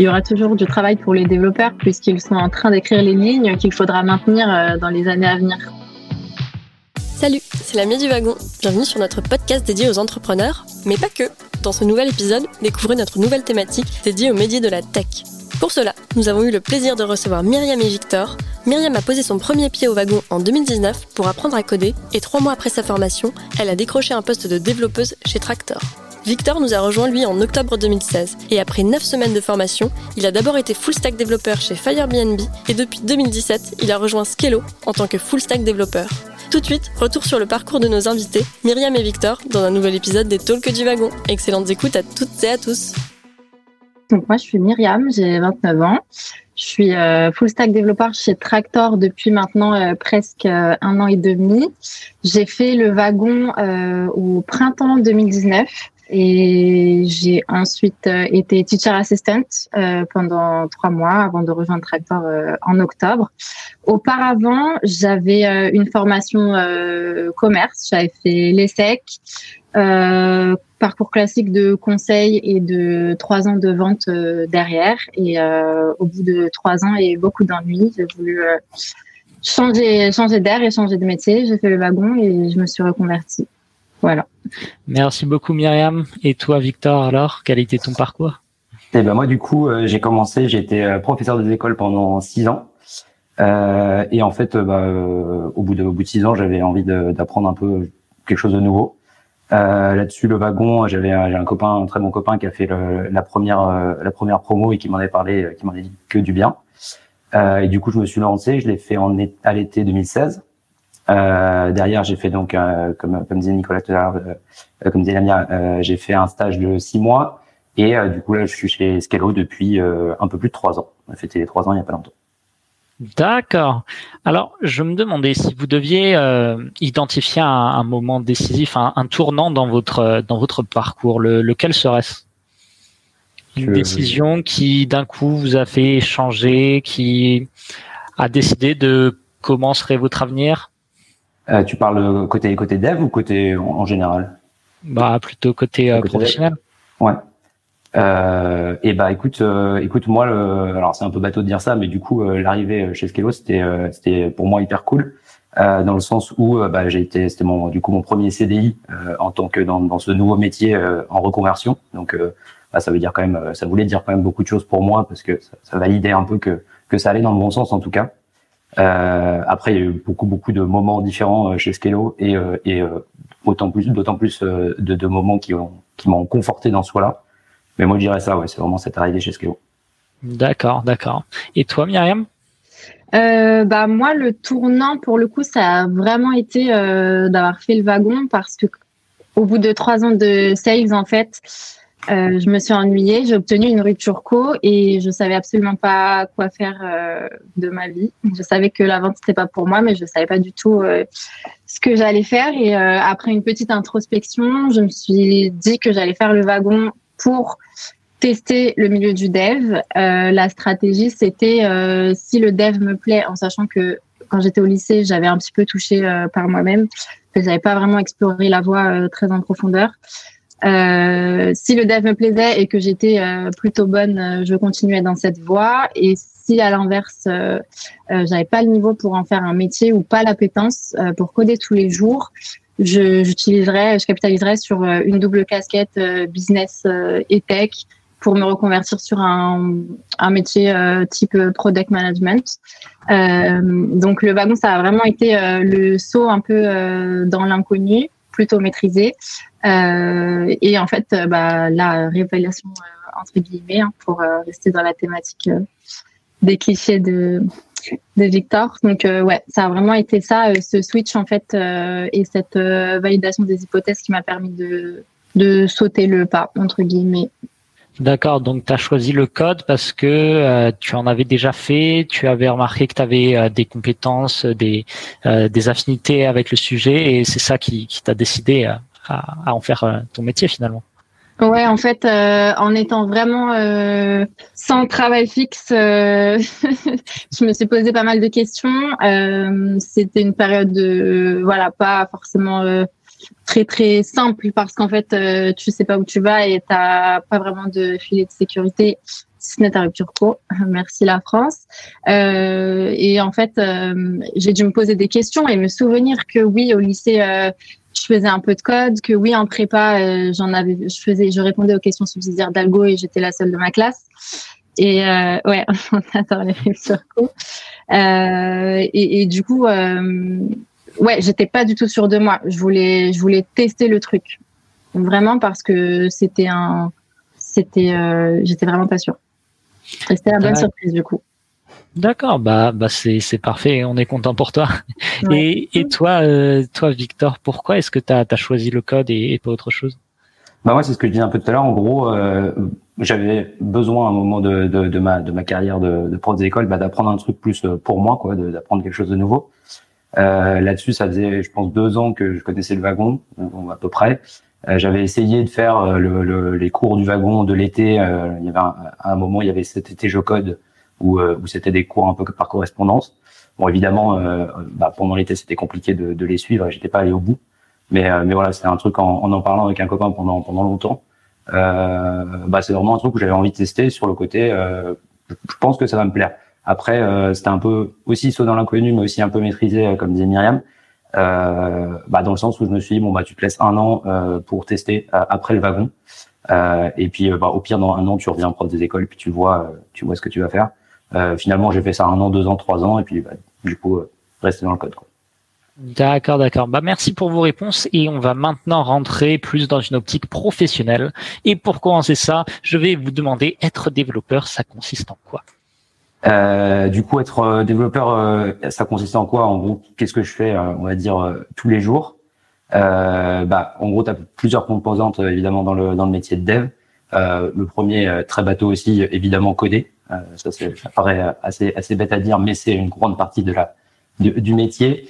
il y aura toujours du travail pour les développeurs puisqu'ils sont en train d'écrire les lignes qu'il faudra maintenir dans les années à venir. Salut, c'est l'ami du wagon. Bienvenue sur notre podcast dédié aux entrepreneurs, mais pas que. Dans ce nouvel épisode, découvrez notre nouvelle thématique dédiée aux médias de la tech. Pour cela, nous avons eu le plaisir de recevoir Myriam et Victor. Myriam a posé son premier pied au wagon en 2019 pour apprendre à coder et trois mois après sa formation, elle a décroché un poste de développeuse chez Tractor. Victor nous a rejoint lui en octobre 2016 et après 9 semaines de formation, il a d'abord été full stack développeur chez Firebnb et depuis 2017, il a rejoint Skello en tant que full stack développeur. Tout de suite, retour sur le parcours de nos invités, Myriam et Victor, dans un nouvel épisode des Talks du Wagon. Excellentes écoutes à toutes et à tous. Donc moi, je suis Myriam, j'ai 29 ans. Je suis euh, full stack développeur chez Tractor depuis maintenant euh, presque euh, un an et demi. J'ai fait le wagon au printemps 2019 et j'ai ensuite été teacher assistant pendant trois mois avant de rejoindre Tractor en octobre. Auparavant, j'avais euh, une formation euh, commerce. J'avais fait l'ESSEC, euh, parcours classique de conseil et de trois ans de vente derrière. Et au bout de trois ans et beaucoup d'ennuis, j'ai voulu changer, changer d'air et changer de métier. J'ai fait le wagon et je me suis reconvertie. Voilà. Merci beaucoup Myriam. Et toi Victor alors, quel était ton parcours? Eh ben moi du coup j'ai commencé, j'ai été professeur des écoles pendant six ans. Euh, et en fait, bah, euh, au bout de au bout de six ans, j'avais envie d'apprendre un peu quelque chose de nouveau. Euh, Là-dessus, le wagon, j'avais un copain, un très bon copain, qui a fait le, la première euh, la première promo et qui m'en avait parlé, qui m'en a dit que du bien. Euh, et du coup, je me suis lancé. Je l'ai fait en à l'été 2016. Euh, derrière, j'ai fait donc, comme, comme disait Nicolas tout à l'heure, comme disait Lamia, j'ai fait un stage de six mois. Et du coup, là, je suis chez Scalo depuis un peu plus de trois ans. On a fêté les trois ans il y a pas longtemps. D'accord. Alors, je me demandais si vous deviez euh, identifier un, moment décisif, un, tournant dans votre dans votre parcours, lequel serait-ce? Une décision qui d'un coup vous a fait changer, qui a décidé de comment serait votre avenir? Euh, Tu parles côté côté dev ou côté en, général? Bah plutôt côté, euh, professionnel. Ouais. Euh, et bah écoute, euh, écoute moi, le, alors c'est un peu bateau de dire ça, mais du coup euh, l'arrivée chez Skello c'était c'était pour moi hyper cool dans le sens où bah, j'ai été c'était mon du coup mon premier CDI en tant que dans, dans ce nouveau métier en reconversion. Donc bah, ça veut dire quand même ça voulait dire quand même beaucoup de choses pour moi parce que ça, ça validait un peu que que ça allait dans le bon sens en tout cas. Après il y a eu beaucoup beaucoup de moments différents chez Skello et et autant plus d'autant plus de, de moments qui ont qui m'ont conforté dans ce choix-là. Mais moi, je dirais ça, ouais, c'est vraiment cette arrivée chez Skeo. D'accord, d'accord. Et toi, Myriam? Euh, bah moi le tournant pour le coup ça a vraiment été euh, d'avoir fait le wagon parce que au bout de trois ans de sales en fait euh, je me suis ennuyée j'ai obtenu une rupture co et je savais absolument pas quoi faire euh, de ma vie je savais que la vente c'était pas pour moi mais je savais pas du tout euh, ce que j'allais faire et après une petite introspection je me suis dit que j'allais faire le wagon pour tester le milieu du dev. Euh, la stratégie, c'était euh, si le dev me plaît, en sachant que quand j'étais au lycée, j'avais un petit peu touché euh, par moi-même, que j'avais pas vraiment exploré la voie très en profondeur. Si le dev me plaisait et que j'étais plutôt bonne, je continuais dans cette voie. Et si à l'inverse, j'avais pas le niveau pour en faire un métier ou pas l'appétence pour coder tous les jours, j'utiliserais, je, capitaliserais sur euh, une double casquette euh, business euh, et tech pour me reconvertir sur un, un métier type product management. donc le wagon, ça a vraiment été le saut un peu dans l'inconnu, plutôt maîtrisé. et en fait, bah, la révélation entre guillemets hein, pour rester dans la thématique des clichés de de Victor. Donc euh, ouais, ça a vraiment été ça, euh, ce switch en fait euh, et cette validation des hypothèses qui m'a permis de, de sauter le pas entre guillemets. D'accord, donc tu as choisi le code parce que tu en avais déjà fait, tu avais remarqué que tu avais des compétences, des, des affinités avec le sujet et c'est ça qui, t'a décidé à, à, en faire ton métier finalement. Ouais, en fait, euh, en étant vraiment euh, sans travail fixe, euh, je me suis posé pas mal de questions. C'était une période de, voilà, pas forcément très très simple parce qu'en fait, tu sais pas où tu vas et t'as pas vraiment de filet de sécurité. si ce rupture co. Merci la France. Euh, et en fait, euh, j'ai dû me poser des questions et me souvenir que oui, au lycée, euh, je faisais un peu de code, que oui, en prépa, j'en avais, je faisais, je répondais aux questions subsidiaires d'algo et j'étais la seule de ma classe. Et ouais, on adore les ruptures co. Et, et, du coup, ouais, j'étais pas du tout sûre de moi. Je voulais, je voulais tester le truc, vraiment parce que c'était un, c'était, j'étais vraiment pas sûre. C'était la bonne surprise du coup. D'accord, bah, bah c'est, c'est parfait, on est content pour toi. Et, et toi, euh, toi Victor, pourquoi est-ce que tu as, choisi le code et, pas autre chose? Bah moi, c'est ce que je disais un peu tout à l'heure. En gros, euh, j'avais besoin à un moment de, de, de, ma, de ma carrière de, de prof d'école bah, d'apprendre un truc plus euh, pour moi, quoi, d'apprendre quelque chose de nouveau. Euh, là-dessus, ça faisait, je pense, deux ans que je connaissais le wagon, à peu près. Euh, j'avais essayé de faire euh, le, les cours du wagon de l'été. Euh, il y avait un, un moment, il y avait cet été je code où, où c'était des cours un peu par correspondance. Bon, évidemment, bah, pendant l'été, c'était compliqué de, de, les suivre. J'étais pas allé au bout, mais mais voilà, c'était un truc en, en, en parlant avec un copain pendant pendant longtemps. Euh, bah, c'est vraiment un truc que j'avais envie de tester sur le côté. Euh, je pense que ça va me plaire. Après, euh, c'était un peu aussi saut dans l'inconnu, mais aussi un peu maîtrisé, comme disait Myriam. Euh, bah, dans le sens où je me suis dit bon bah tu te laisses un an euh, pour tester euh, après le wagon et puis bah, au pire dans un an tu reviens prof des écoles puis tu vois tu vois ce que tu vas faire finalement j'ai fait ça un an deux ans trois ans et puis bah, du coup rester dans le code quoi. D'accord, d'accord. Bah, merci pour vos réponses et on va maintenant rentrer plus dans une optique professionnelle. Et pour commencer ça, je vais vous demander, être développeur, ça consiste en quoi? Euh, du coup, être euh, développeur, euh, ça consiste en quoi? En gros, qu'est-ce que je fais, on va dire, tous les jours? Bah, En gros, tu as plusieurs composantes, évidemment, dans le, dans le métier de dev. le premier, très bateau aussi, évidemment, coder. ça, ça paraît assez, assez bête à dire, mais c'est une grande partie de la, du métier.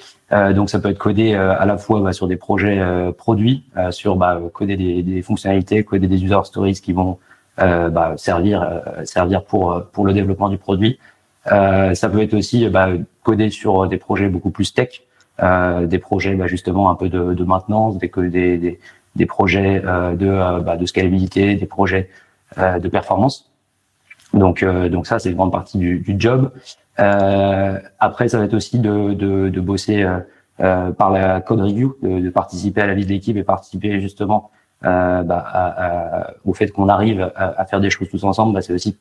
donc, ça peut être codé à la fois bah, sur des projets produits, sur bah, coder des, des, fonctionnalités, coder des user stories qui vont euh, bah, servir euh, servir pour pour le développement du produit. Euh, ça peut être aussi bah, coder sur des projets beaucoup plus tech, des projets bah, justement un peu de, de maintenance, des, des, des, des projets de, bah, de scalabilité, des projets de performance. Donc, donc ça, c'est une grande partie du, du job. Euh, après, ça va être aussi de, de, de bosser euh, par la code review, de, de, participer à la vie de l'équipe et participer justement euh, bah, au fait qu'on arrive à, faire des choses tous ensemble, bah, c'est aussi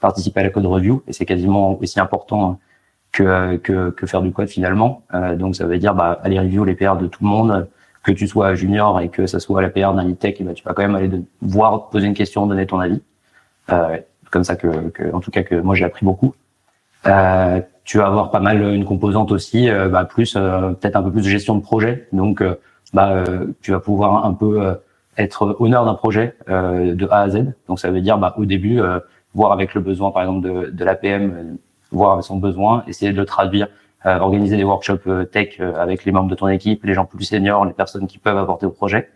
participer à la code review et c'est quasiment aussi important que, que, que, faire du code finalement. Euh, donc ça veut dire bah, aller review les PR de tout le monde, que tu sois junior et que ça soit la PR d'un tech, bah, tu vas quand même aller de, voir, poser une question, donner ton avis. Euh, comme ça que, que, en tout cas que moi j'ai appris beaucoup. Euh, tu vas avoir pas mal une composante aussi, euh, bah, plus euh, peut-être un peu plus de gestion de projet. Donc bah, tu vas pouvoir un peu être honneur d'un projet euh, de A à Z. Donc ça veut dire bah, au début euh, voir avec le besoin par exemple de, de l'APM, euh, voir avec son besoin, essayer de le traduire, euh, organiser des workshops euh, tech avec les membres de ton équipe, les gens plus seniors, les personnes qui peuvent apporter au projet.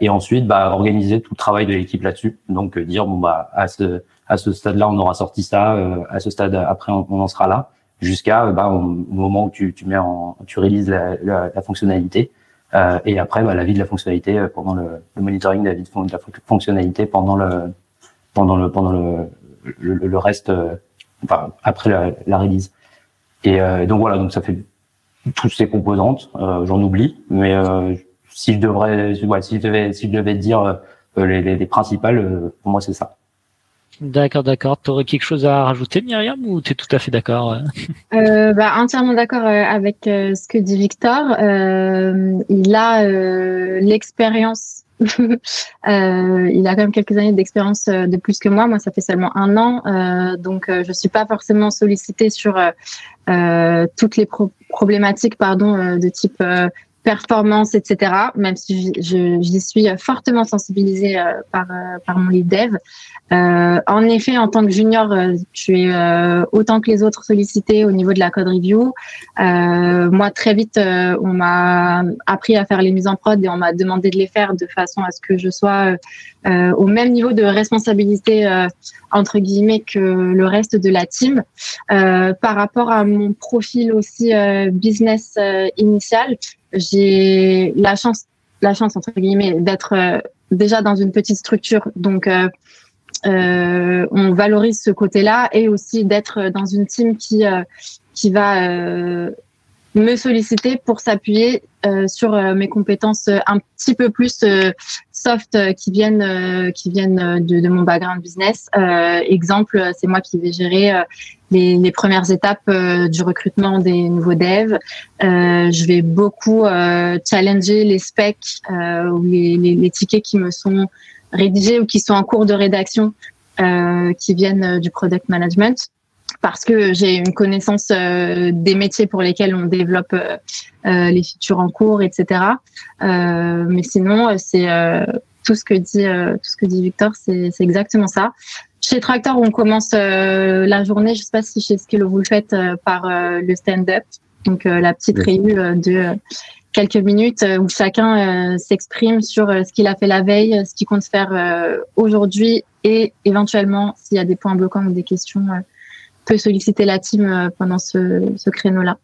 et ensuite bah, organiser tout le travail de l'équipe là-dessus. Donc dire bon bah à ce à ce stade-là on aura sorti ça, à ce stade après on, en sera là, jusqu'à bah, au, moment où tu, tu mets en tu réalises la, la fonctionnalité. Euh, et après, bah, la vie de la fonctionnalité euh, pendant le, le monitoring de la vie de, la fonctionnalité pendant le pendant le pendant le le, le reste, euh, enfin après la, la release. Et donc voilà, donc ça fait toutes ces composantes. J'en oublie, mais si je devrais, si je devais, si je devais dire les, les, les principales, pour moi c'est ça. D'accord, d'accord. Tu aurais quelque chose à rajouter, Myriam, ou tu es tout à fait d'accord euh? euh, bah, Entièrement d'accord euh, avec euh, ce que dit Victor. Euh, il a l'expérience. il a quand même quelques années d'expérience de plus que moi. Moi, ça fait seulement un an, donc je suis pas forcément sollicitée sur toutes les problématiques, pardon, de type performance, etc. Même si j'y suis fortement sensibilisée par, par mon lead dev. Euh, en effet, en tant que junior, euh, tu es euh, autant que les autres sollicité au niveau de la code review. Euh, moi, très vite, euh, on m'a appris à faire les mises en prod et on m'a demandé de les faire de façon à ce que je sois au même niveau de responsabilité entre guillemets que le reste de la team. par rapport à mon profil aussi business initial, j'ai la chance, la chance entre guillemets d'être déjà dans une petite structure, donc on valorise ce côté-là et aussi d'être dans une team qui qui va me solliciter pour s'appuyer euh, sur euh, mes compétences euh, un petit peu plus soft qui viennent qui viennent de, de, mon background business. exemple, c'est moi qui vais gérer les, les, premières étapes du recrutement des nouveaux devs. je vais beaucoup challenger les specs ou les, les, les, tickets qui me sont rédigés ou qui sont en cours de rédaction qui viennent du product management parce que j'ai une connaissance euh, des métiers pour lesquels on développe euh, euh, les features en cours, etc. mais sinon, c'est tout ce que dit tout ce que dit Victor, c'est exactement ça. Chez Tractor, on commence la journée, je sais pas si chez Skillo vous le faites, par le stand-up, donc la petite réunion de quelques minutes où chacun s'exprime sur ce qu'il a fait la veille, ce qu'il compte faire aujourd'hui et éventuellement s'il y a des points bloquants ou des questions peut solliciter la team euh, pendant ce, ce créneau-là.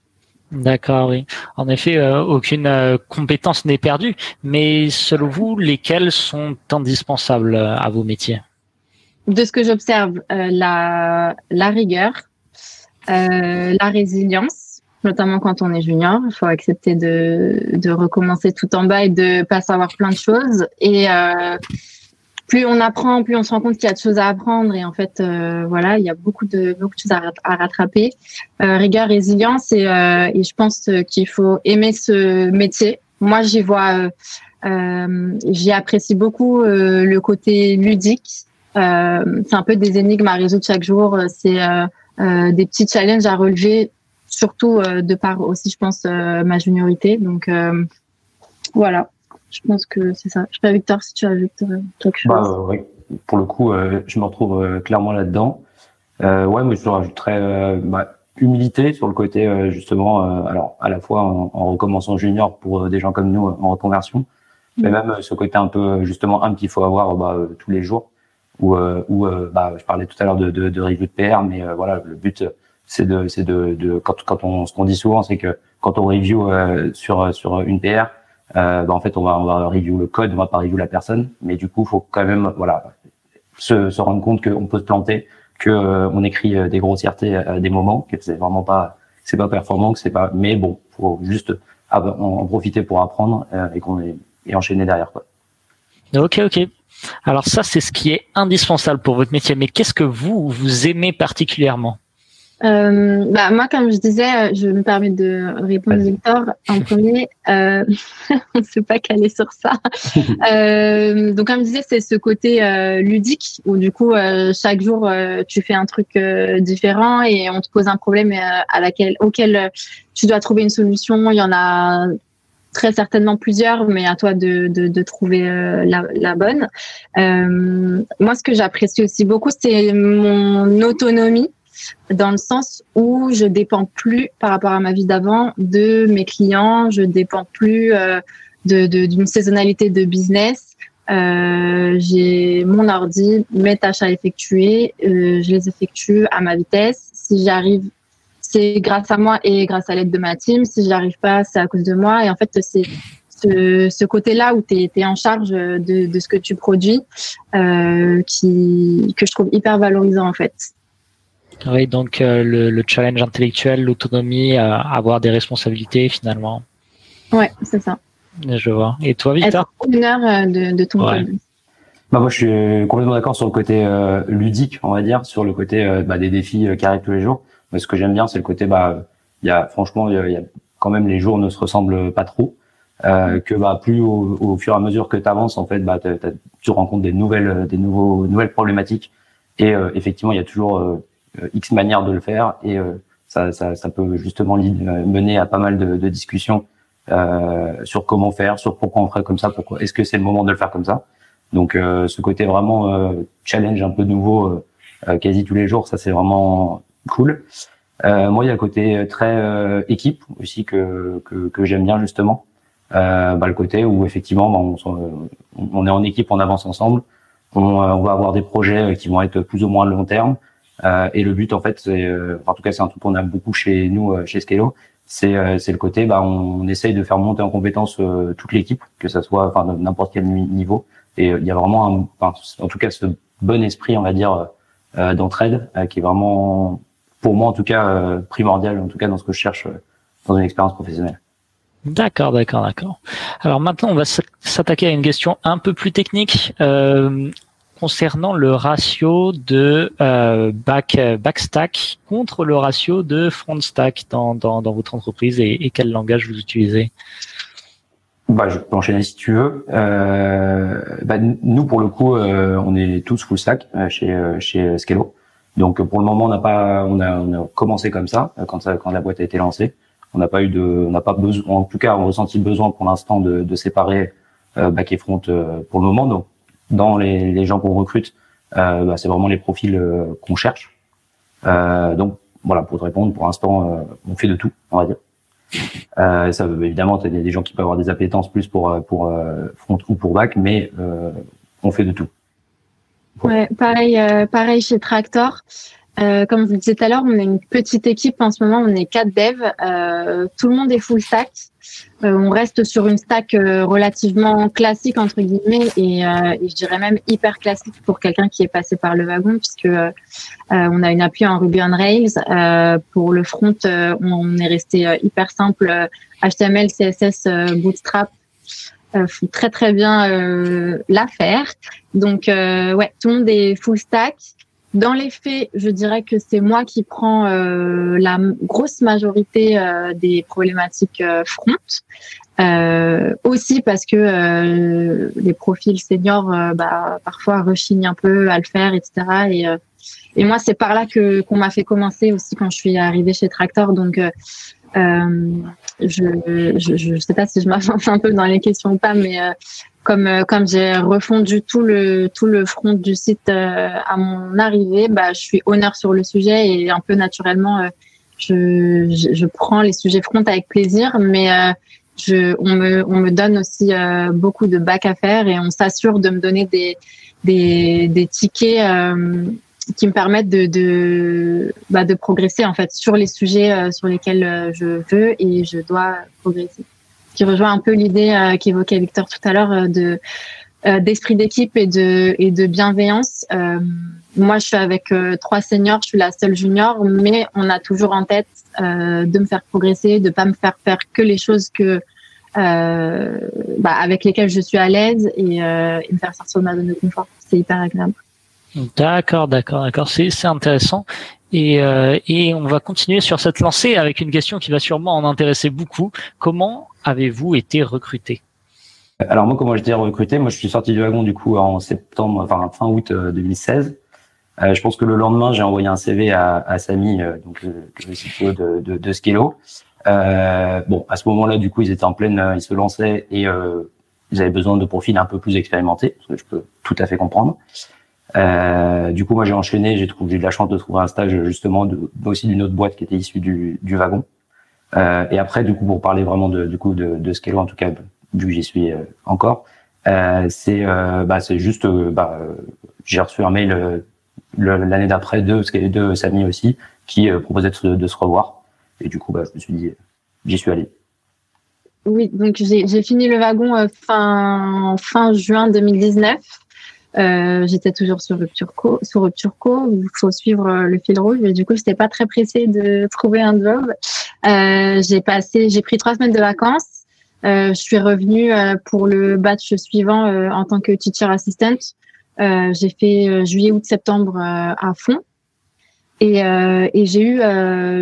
D'accord, oui. En effet, euh, aucune euh, compétence n'est perdue, mais selon vous, lesquelles sont indispensables à vos métiers? De ce que j'observe, la, la rigueur, la résilience, notamment quand on est junior, il faut accepter de, de recommencer tout en bas et de pas savoir plein de choses. Et plus on apprend, plus on se rend compte qu'il y a de choses à apprendre et en fait, euh, voilà, il y a beaucoup de beaucoup de choses à, rattraper. Euh, rigueur, résilience et, euh, et je pense qu'il faut aimer ce métier. Moi, j'y vois, j'y apprécie beaucoup le côté ludique. c'est un peu des énigmes à résoudre chaque jour. C'est des petits challenges à relever, surtout de par aussi, je pense, ma juniorité. Donc voilà. Je pense que c'est ça. Je sais pas, Victor, si tu ajoutes euh, quelque chose. Bah, oui. Pour le coup, euh, je me retrouve euh, clairement là-dedans. Euh, ouais, mais je rajouterais bah, humilité sur le côté justement. alors, à la fois en, en, recommençant junior pour des gens comme nous en reconversion, mais mm. même ce côté un peu justement un qu'il faut avoir bah, tous les jours. Ou où bah, je parlais tout à l'heure de, de, de review de PR, mais voilà, le but c'est de, c'est de, de, quand, quand on, ce qu'on dit souvent, c'est que quand on review sur sur une PR, euh, bah, en fait, on va, on va review le code, on va pas review la personne, mais du coup, faut quand même, voilà, se, se rendre compte qu'on peut se planter, que euh, on écrit euh, des grossièretés à des moments, que c'est vraiment pas, c'est pas performant, que c'est pas, mais bon, faut juste en, profiter pour apprendre euh, et qu'on est et enchaîner derrière quoi. Ok, ok. Alors ça, c'est ce qui est indispensable pour votre métier. Mais qu'est-ce que vous vous aimez particulièrement? Euh, bah, moi, comme je disais, je me permets de répondre Victor en premier. Euh, on ne s'est pas calé sur ça. euh, donc, comme je disais, c'est ce côté euh, ludique où du coup, euh, chaque jour, euh, tu fais un truc différent et on te pose un problème à laquelle, auquel tu dois trouver une solution. Il y en a très certainement plusieurs, mais à toi de, de, de trouver la, la, bonne. moi, ce que j'apprécie aussi beaucoup, c'est mon autonomie dans le sens où je dépends plus par rapport à ma vie d'avant de mes clients, je dépends plus euh, de d'une saisonnalité de business. Euh, j'ai mon ordi, mes tâches à effectuer, euh, je les effectue à ma vitesse. Si j'arrive, c'est grâce à moi et grâce à l'aide de ma team. Si j'arrive pas, c'est à cause de moi. Et en fait, c'est ce, ce côté-là où tu es, en charge de, de, ce que tu produis euh, qui, que je trouve hyper valorisant en fait. Oui, donc euh, le, challenge intellectuel, l'autonomie, euh, avoir des responsabilités finalement. Ouais, c'est ça. Je vois. Et toi, Victor Une heure euh, de, de ton bah moi, je suis complètement d'accord sur le côté ludique, on va dire, sur le côté bah, des défis qui arrivent tous les jours. Mais ce que j'aime bien, c'est le côté, bah, il y a franchement, il y, a quand même les jours ne se ressemblent pas trop. que bah plus au, fur et à mesure que tu avances, en fait, bah, tu rencontres des nouvelles, des nouveaux, nouvelles problématiques. Et effectivement, il y a toujours euh, X manières de le faire et euh, ça, ça, ça, peut justement euh, mener à pas mal de, de discussions euh, sur comment faire, sur pourquoi on ferait comme ça, pourquoi est-ce que c'est le moment de le faire comme ça. Donc ce côté vraiment challenge un peu nouveau quasi tous les jours, ça c'est vraiment cool. moi il y a le côté très équipe aussi que que, que j'aime bien justement. bah, le côté où effectivement bah, on, on, est en équipe, on avance ensemble. On, on, va avoir des projets qui vont être plus ou moins long terme. Euh, et le but, en fait, c'est, euh, en tout cas, c'est un truc qu'on a beaucoup chez nous, euh, chez Scalo, c'est c'est le côté, bah, on, essaye de faire monter en compétence toute l'équipe, que ça soit, enfin, n'importe quel niveau. Et il y a vraiment, un, en tout cas, ce bon esprit, on va dire, d'entraide, qui est vraiment, pour moi en tout cas, primordial, en tout cas dans ce que je cherche dans une expérience professionnelle. D'accord, d'accord, d'accord. Alors maintenant, on va s'attaquer à une question un peu plus technique euh, concernant le ratio de euh, back backstack contre le ratio de front stack dans, dans, dans votre entreprise et, et, quel langage vous utilisez? Bah, je peux enchaîner si tu veux. Euh, bah, nous, pour le coup, euh, on est tous full stack euh, chez chez Scalo. Donc pour le moment, on n'a pas, on a, on a commencé comme ça quand ça, quand la boîte a été lancée on n'a pas eu de, on n'a pas besoin, en tout cas, on ressenti le besoin pour l'instant de, de séparer euh, back et front euh, pour le moment. Donc, dans les, les gens qu'on recrute, euh, bah, c'est vraiment les profils euh, qu'on cherche. Euh, donc, voilà, pour te répondre, pour l'instant, on fait de tout, on va dire. Euh, ça, évidemment, il a des gens qui peuvent avoir des appétences plus pour pour front ou pour back, mais on fait de tout. Ouais, pareil, pareil chez Tractor. Euh, comme je vous disais tout à l'heure, on est une petite équipe en ce moment, on est quatre devs. Euh, tout le monde est full stack. Euh, on reste sur une stack euh, relativement classique entre guillemets et, euh, et, je dirais même hyper classique pour quelqu'un qui est passé par le wagon puisque on a une appui en Ruby on Rails. pour le front, on est resté hyper simple HTML, CSS, Bootstrap. font très très bien l'affaire. Donc ouais, tout le monde est full stack. Dans les faits, je dirais que c'est moi qui prends euh, la grosse majorité euh, des problématiques euh, front. Euh, aussi parce que euh, les profils seniors, bah, parfois rechignent un peu à le faire, etc. Et, et moi, c'est par là que qu'on m'a fait commencer aussi quand je suis arrivée chez Tractor. Donc, je, je, je sais pas si je m'avance un peu dans les questions ou pas, mais comme euh, comme j'ai refondu tout le tout le front du site euh, à mon arrivée, bah je suis honneur sur le sujet et un peu naturellement euh, je, je, je prends les sujets front avec plaisir, mais je on me on me donne aussi beaucoup de bac à faire et on s'assure de me donner des des des tickets qui me permettent de de bah, de progresser en fait sur les sujets sur lesquels je veux et je dois progresser qui rejoint un peu l'idée euh, qu'évoquait Victor tout à l'heure euh, de euh, d'esprit d'équipe et de et de bienveillance. moi, je suis avec trois seniors, je suis la seule junior, mais on a toujours en tête de me faire progresser, de pas me faire faire que les choses que bah, avec lesquelles je suis à l'aise et, et me faire sortir de ma zone de confort. C'est hyper agréable. D'accord, d'accord, d'accord. C'est c'est intéressant. Et, euh, et on va continuer sur cette lancée avec une question qui va sûrement en intéresser beaucoup. Comment avez-vous été recruté? Alors moi, comment été recruté? Moi, je suis sorti du wagon du coup en septembre, enfin fin août 2016. Euh, euh, je pense que le lendemain, j'ai envoyé un CV à, à Samy, euh, donc le, CTO de, de, de Scalo. Euh, bon, à ce moment-là, du coup, ils étaient en pleine, ils se lançaient et ils avaient besoin de profils un peu plus expérimentés, ce que je peux tout à fait comprendre. Euh, du coup, moi, j'ai enchaîné. J'ai trouvé, j'ai eu de la chance de trouver un stage justement de, aussi d'une autre boîte qui était issue du, du wagon. Euh, et après, du coup, pour parler vraiment de, du coup de, de Scalo, en tout cas, vu que j'y suis euh, encore, euh, c'est euh, bah, c'est juste, bah, j'ai reçu un mail l'année d'après de de Samy aussi, qui proposait de, de, se revoir. Et du coup, bah, je me suis dit, j'y suis allé. Oui, donc j'ai fini le wagon fin fin juin 2019. Euh, j'étais toujours sur Rupture Co. Sur Rupture Co. Il faut suivre euh, le fil rouge. Mais du coup, j'étais pas très pressée de trouver un job. Euh, j'ai passé, j'ai pris trois semaines de vacances. Euh, je suis revenue euh, pour le batch suivant en tant que teacher assistant. j'ai fait juillet, août, septembre à fond. Et, et j'ai eu,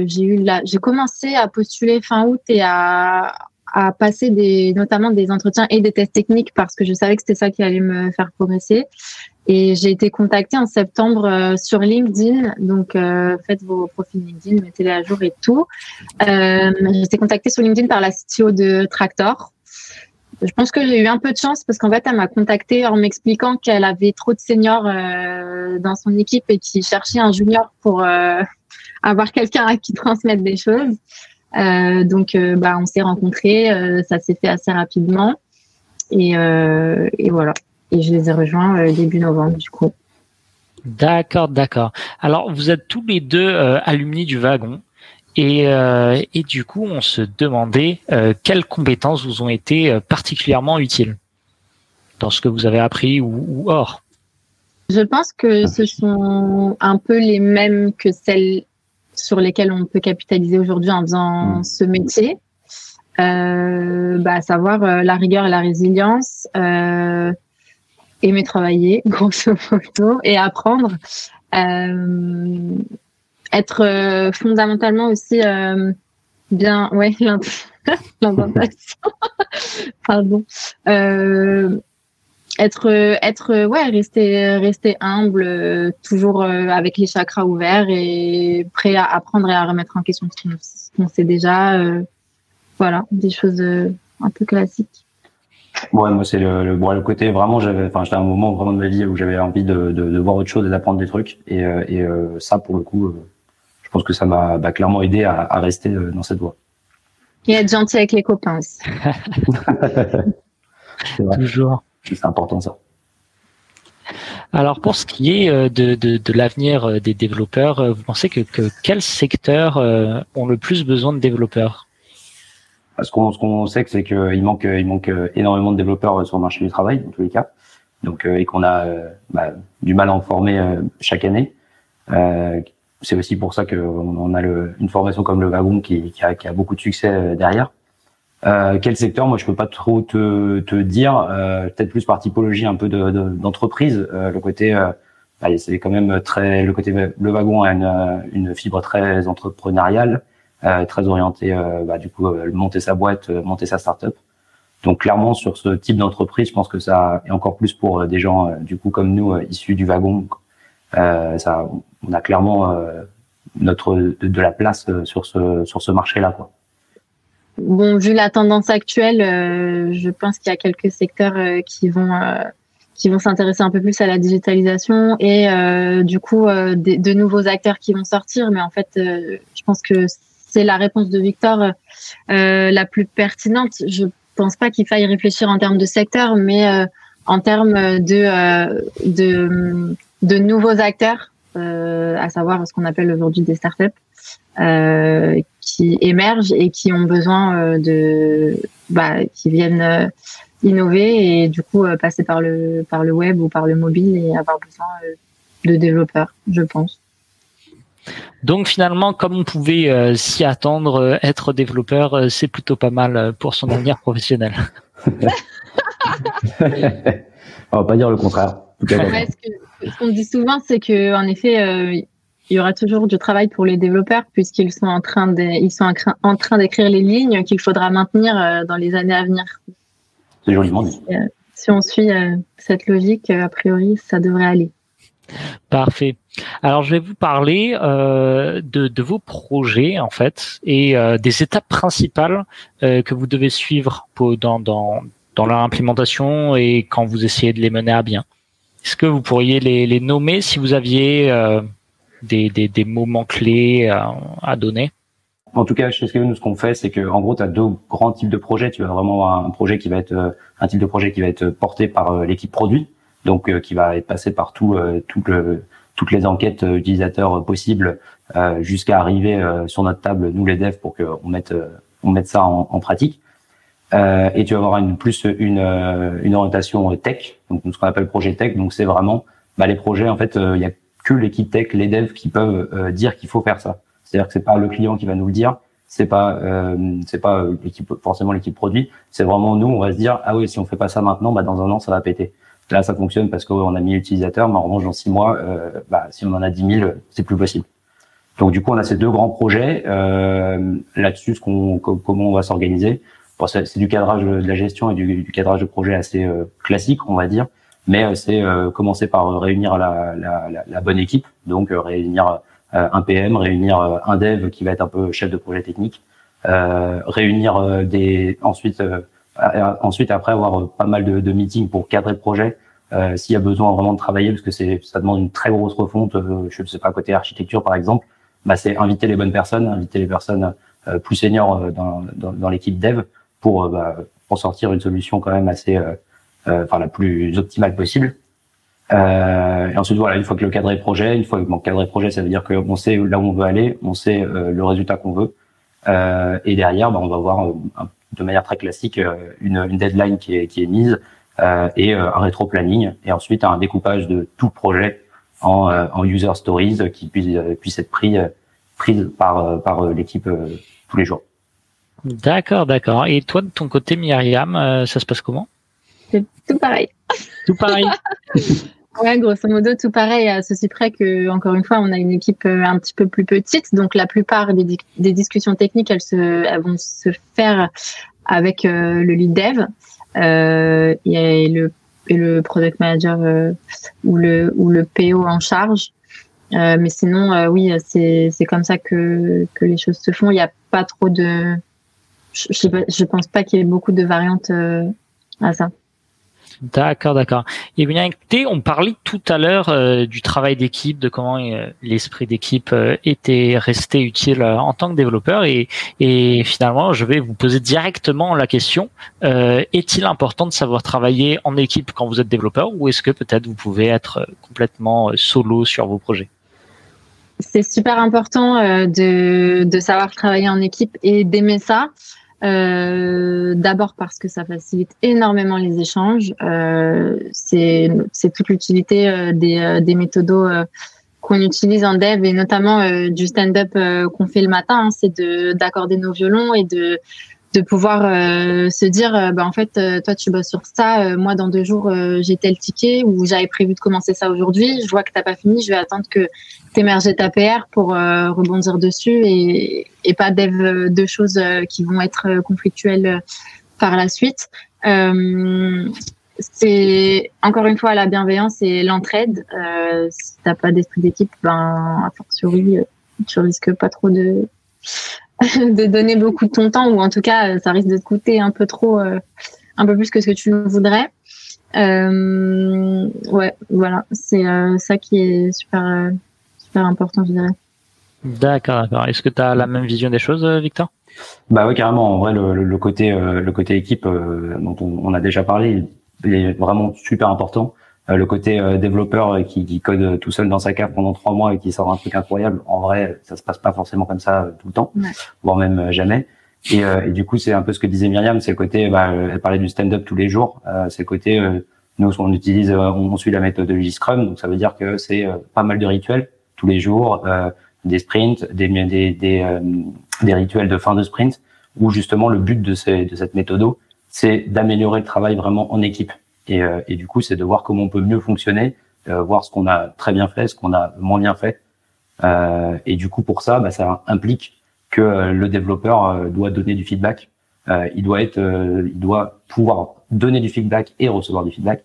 j'ai eu la, j'ai commencé à postuler fin août et à à passer des, notamment des entretiens et des tests techniques parce que je savais que c'était ça qui allait me faire progresser. Et j'ai été contactée en septembre euh, sur LinkedIn. Donc, euh, faites vos profils LinkedIn, mettez-les à jour et tout. Euh, j'ai été contactée sur LinkedIn par la CTO de Tractor. Je pense que j'ai eu un peu de chance parce qu'en fait, elle m'a contactée en m'expliquant qu'elle avait trop de seniors dans son équipe et qu'il cherchait un junior pour avoir quelqu'un à qui transmettre des choses. Euh, donc, euh, bah, on s'est rencontrés, euh, ça s'est fait assez rapidement. Et, et, voilà. Et je les ai rejoints début novembre, du coup. D'accord, d'accord. Alors, vous êtes tous les deux alumni du wagon. Et, et, du coup, on se demandait quelles compétences vous ont été particulièrement utiles dans ce que vous avez appris ou, ou hors? Je pense que ce sont un peu les mêmes que celles sur lesquelles on peut capitaliser aujourd'hui en faisant hmm. ce métier. Euh, bah, à savoir euh, la rigueur et la résilience, euh, aimer travailler, grosso modo, et apprendre. Être fondamentalement aussi bien, ouais, l'intentation. Pardon. Être, être, ouais, rester, rester humble, toujours avec les chakras ouverts et prêt à apprendre et à remettre en question ce qu'on sait déjà. voilà, des choses un peu classiques. Ouais, moi c'est le, le, le côté vraiment j'avais enfin j'étais à un moment vraiment de ma vie où j'avais envie de, de, de, voir autre chose et d'apprendre des trucs et, euh, et euh, ça pour le coup euh, je pense que ça m'a bah, clairement aidé à, à, rester dans cette voie. Et être gentil avec les copains aussi. Toujours. C'est important ça. Alors pour ce qui est de, de, de l'avenir des développeurs, vous pensez que, que quels secteurs ont le plus besoin de développeurs? Ce qu'on ce qu'on sait, c'est qu'il manque il manque énormément de développeurs sur le marché du travail dans tous les cas. Donc euh, et qu'on a euh, bah, du mal à en former euh, chaque année. c'est aussi pour ça qu'on on a le, une formation comme le wagon qui, qui, a, qui a beaucoup de succès derrière. Euh, quel secteur Moi, je peux pas trop te, te dire. Euh, Peut-être plus par typologie un peu d'entreprise. De, euh, le côté, bah, c'est quand même très. Le côté le wagon a une, une fibre très entrepreneuriale. Euh, très orienté, euh, bah, du coup, euh, monter sa boîte, monter sa startup. Donc clairement sur ce type d'entreprise, je pense que ça est encore plus pour des gens du coup comme nous issus du wagon. ça, on a clairement notre de, la place sur ce sur ce marché-là, quoi. Bon, vu la tendance actuelle, je pense qu'il y a quelques secteurs qui vont qui vont s'intéresser un peu plus à la digitalisation et du coup de, nouveaux acteurs qui vont sortir. Mais en fait, je pense que c'est la réponse de Victor euh, la plus pertinente. Je pense pas qu'il faille réfléchir en termes de secteur, mais euh, en termes euh, de, de nouveaux acteurs, à savoir ce qu'on appelle aujourd'hui des startups, qui émergent et qui ont besoin de, bah, qui viennent innover et du coup passer par le par le web ou par le mobile et avoir besoin de développeurs, je pense. Donc finalement, comme on pouvait euh, s'y attendre, euh, être développeur, euh, c'est plutôt pas mal pour son avenir professionnel. on va pas dire le contraire. ce qu'on dit souvent, c'est que en effet, il y aura toujours du travail pour les développeurs puisqu'ils sont en train de, ils sont en train d'écrire les lignes qu'il faudra maintenir dans les années à venir. C'est joliment dit. Si on suit cette logique, a priori, ça devrait aller. Parfait. Alors je vais vous parler euh, de, de, vos projets en fait et euh, des étapes principales euh, que vous devez suivre pour, dans, dans, dans leur implémentation et quand vous essayez de les mener à bien. Est-ce que vous pourriez les, les nommer si vous aviez euh, des, des, des, moments clés à, à donner en tout cas, chez Skevin, nous, ce qu'on fait, c'est que, en gros, tu as deux grands types de projets. Tu as vraiment un projet qui va être, euh, un type de projet qui va être porté par l'équipe produit donc euh, qui va être passé par tout, euh, tout le, toutes les enquêtes euh, utilisateurs possibles jusqu'à arriver sur notre table, nous les devs, pour qu'on mette, on mette ça en, en pratique. Euh, et tu vas avoir une plus une, une orientation tech, donc ce qu'on appelle projet tech. Donc c'est vraiment bah, les projets. En fait, il y a que l'équipe tech, les devs qui peuvent dire qu'il faut faire ça. C'est-à-dire que c'est pas le client qui va nous le dire, c'est pas euh, c'est pas l'équipe forcément l'équipe produit. C'est vraiment nous. On va se dire ah oui si on fait pas ça maintenant, bah dans un an ça va péter. Là, ça fonctionne parce qu'on a mis utilisateurs, mais en revanche, dans six mois, euh, bah, si on en a 10 000, c'est plus possible. Donc, du coup, on a ces deux grands projets. Euh, Là-dessus, ce qu'on, comment on va s'organiser bon, C'est du cadrage de la gestion et du, du cadrage de projet assez euh, classique, on va dire. Mais euh, c'est euh, commencer par réunir la, la, la, la bonne équipe, donc réunir un PM, réunir un dev qui va être un peu chef de projet technique, réunir des ensuite euh, ensuite, après avoir pas mal de, de meetings pour cadrer le projet, euh, s'il y a besoin vraiment de travailler, parce que c'est ça demande une très grosse refonte, euh, je ne sais pas côté architecture par exemple, bah, c'est inviter les bonnes personnes, inviter les personnes euh, plus seniors dans, dans, dans l'équipe dev pour bah, pour sortir une solution quand même assez, enfin la plus optimale possible. et ensuite voilà, une fois que le cadre est projet, une fois que le cadre est projet, ça veut dire qu'on sait là où on veut aller, on sait le résultat qu'on veut, et derrière, bah, on va voir un de manière très classique euh, une, une deadline qui est, qui est mise, et un rétro-planning, et ensuite un découpage de tout projet en, en user stories qui puisse, puisse être pris, prise par, par l'équipe tous les jours. D'accord, d'accord. Et toi, de ton côté, Myriam, ça se passe comment? C'est tout pareil. Tout pareil. Ouais, grosso modo, tout pareil, à ceci près que, encore une fois, on a une équipe euh, un petit peu plus petite. Donc, la plupart des, des discussions techniques, elles, se, elles vont se faire avec euh, le lead dev euh, et, le, et le product manager euh, ou, le, ou le PO en charge. Euh, mais sinon, oui, c'est, c'est comme ça que, que les choses se font. Il n'y a pas trop de. Je, je pense pas qu'il y ait beaucoup de variantes à ça. D'accord, d'accord. Et bien écoutez, on parlait tout à l'heure euh, du travail d'équipe, de comment euh, l'esprit d'équipe euh, était resté utile en tant que développeur. Et, finalement, je vais vous poser directement la question est-il important de savoir travailler en équipe quand vous êtes développeur, ou est-ce que peut-être vous pouvez être complètement solo sur vos projets? C'est super important de savoir travailler en équipe et d'aimer ça. Euh, D'abord parce que ça facilite énormément les échanges. Euh, c'est toute l'utilité euh, des, euh, méthodos euh, qu'on utilise en dev et notamment du stand-up qu'on fait le matin. Hein, c'est d'accorder nos violons et de de pouvoir euh, se dire euh, bah en fait euh, toi tu bosses sur ça moi dans deux jours j'ai tel ticket ou j'avais prévu de commencer ça aujourd'hui je vois que t'as pas fini je vais attendre que t'émerges ta PR pour rebondir dessus et, et pas dev deux choses qui vont être conflictuelles par la suite. C'est encore une fois la bienveillance et l'entraide si t'as pas d'esprit d'équipe ben a fortiori tu risques pas trop de de donner beaucoup de ton temps, ou en tout cas, ça risque de te coûter un peu trop, euh, un peu plus que ce que tu voudrais. Euh, ouais, voilà, c'est euh, ça qui est super, super important, je dirais. D'accord, d'accord. Est-ce que tu as la même vision des choses, Victor? Bah oui, carrément. En vrai, le, côté, le côté équipe dont on, a déjà parlé, il est vraiment super important. Euh, le côté euh, développeur euh, qui, qui, code tout seul dans sa cave pendant trois mois et qui sort un truc incroyable, en vrai, ça se passe pas forcément comme ça tout le temps, voire même jamais. Et, et, du coup, c'est un peu ce que disait Myriam, c'est le côté, bah, elle parlait du stand-up tous les jours, c'est le côté, nous, on utilise, on suit la méthodologie Scrum, donc ça veut dire que c'est pas mal de rituels tous les jours, des sprints, des, des, des, des, rituels de fin de sprint, où justement le but de, ces, de cette méthode, c'est d'améliorer le travail vraiment en équipe. Et, euh, et du coup, c'est de voir comment on peut mieux fonctionner, euh, voir ce qu'on a très bien fait, ce qu'on a moins bien fait. Euh, et du coup, pour ça, bah, ça implique que le développeur doit donner du feedback. il doit être, il doit pouvoir donner du feedback et recevoir du feedback.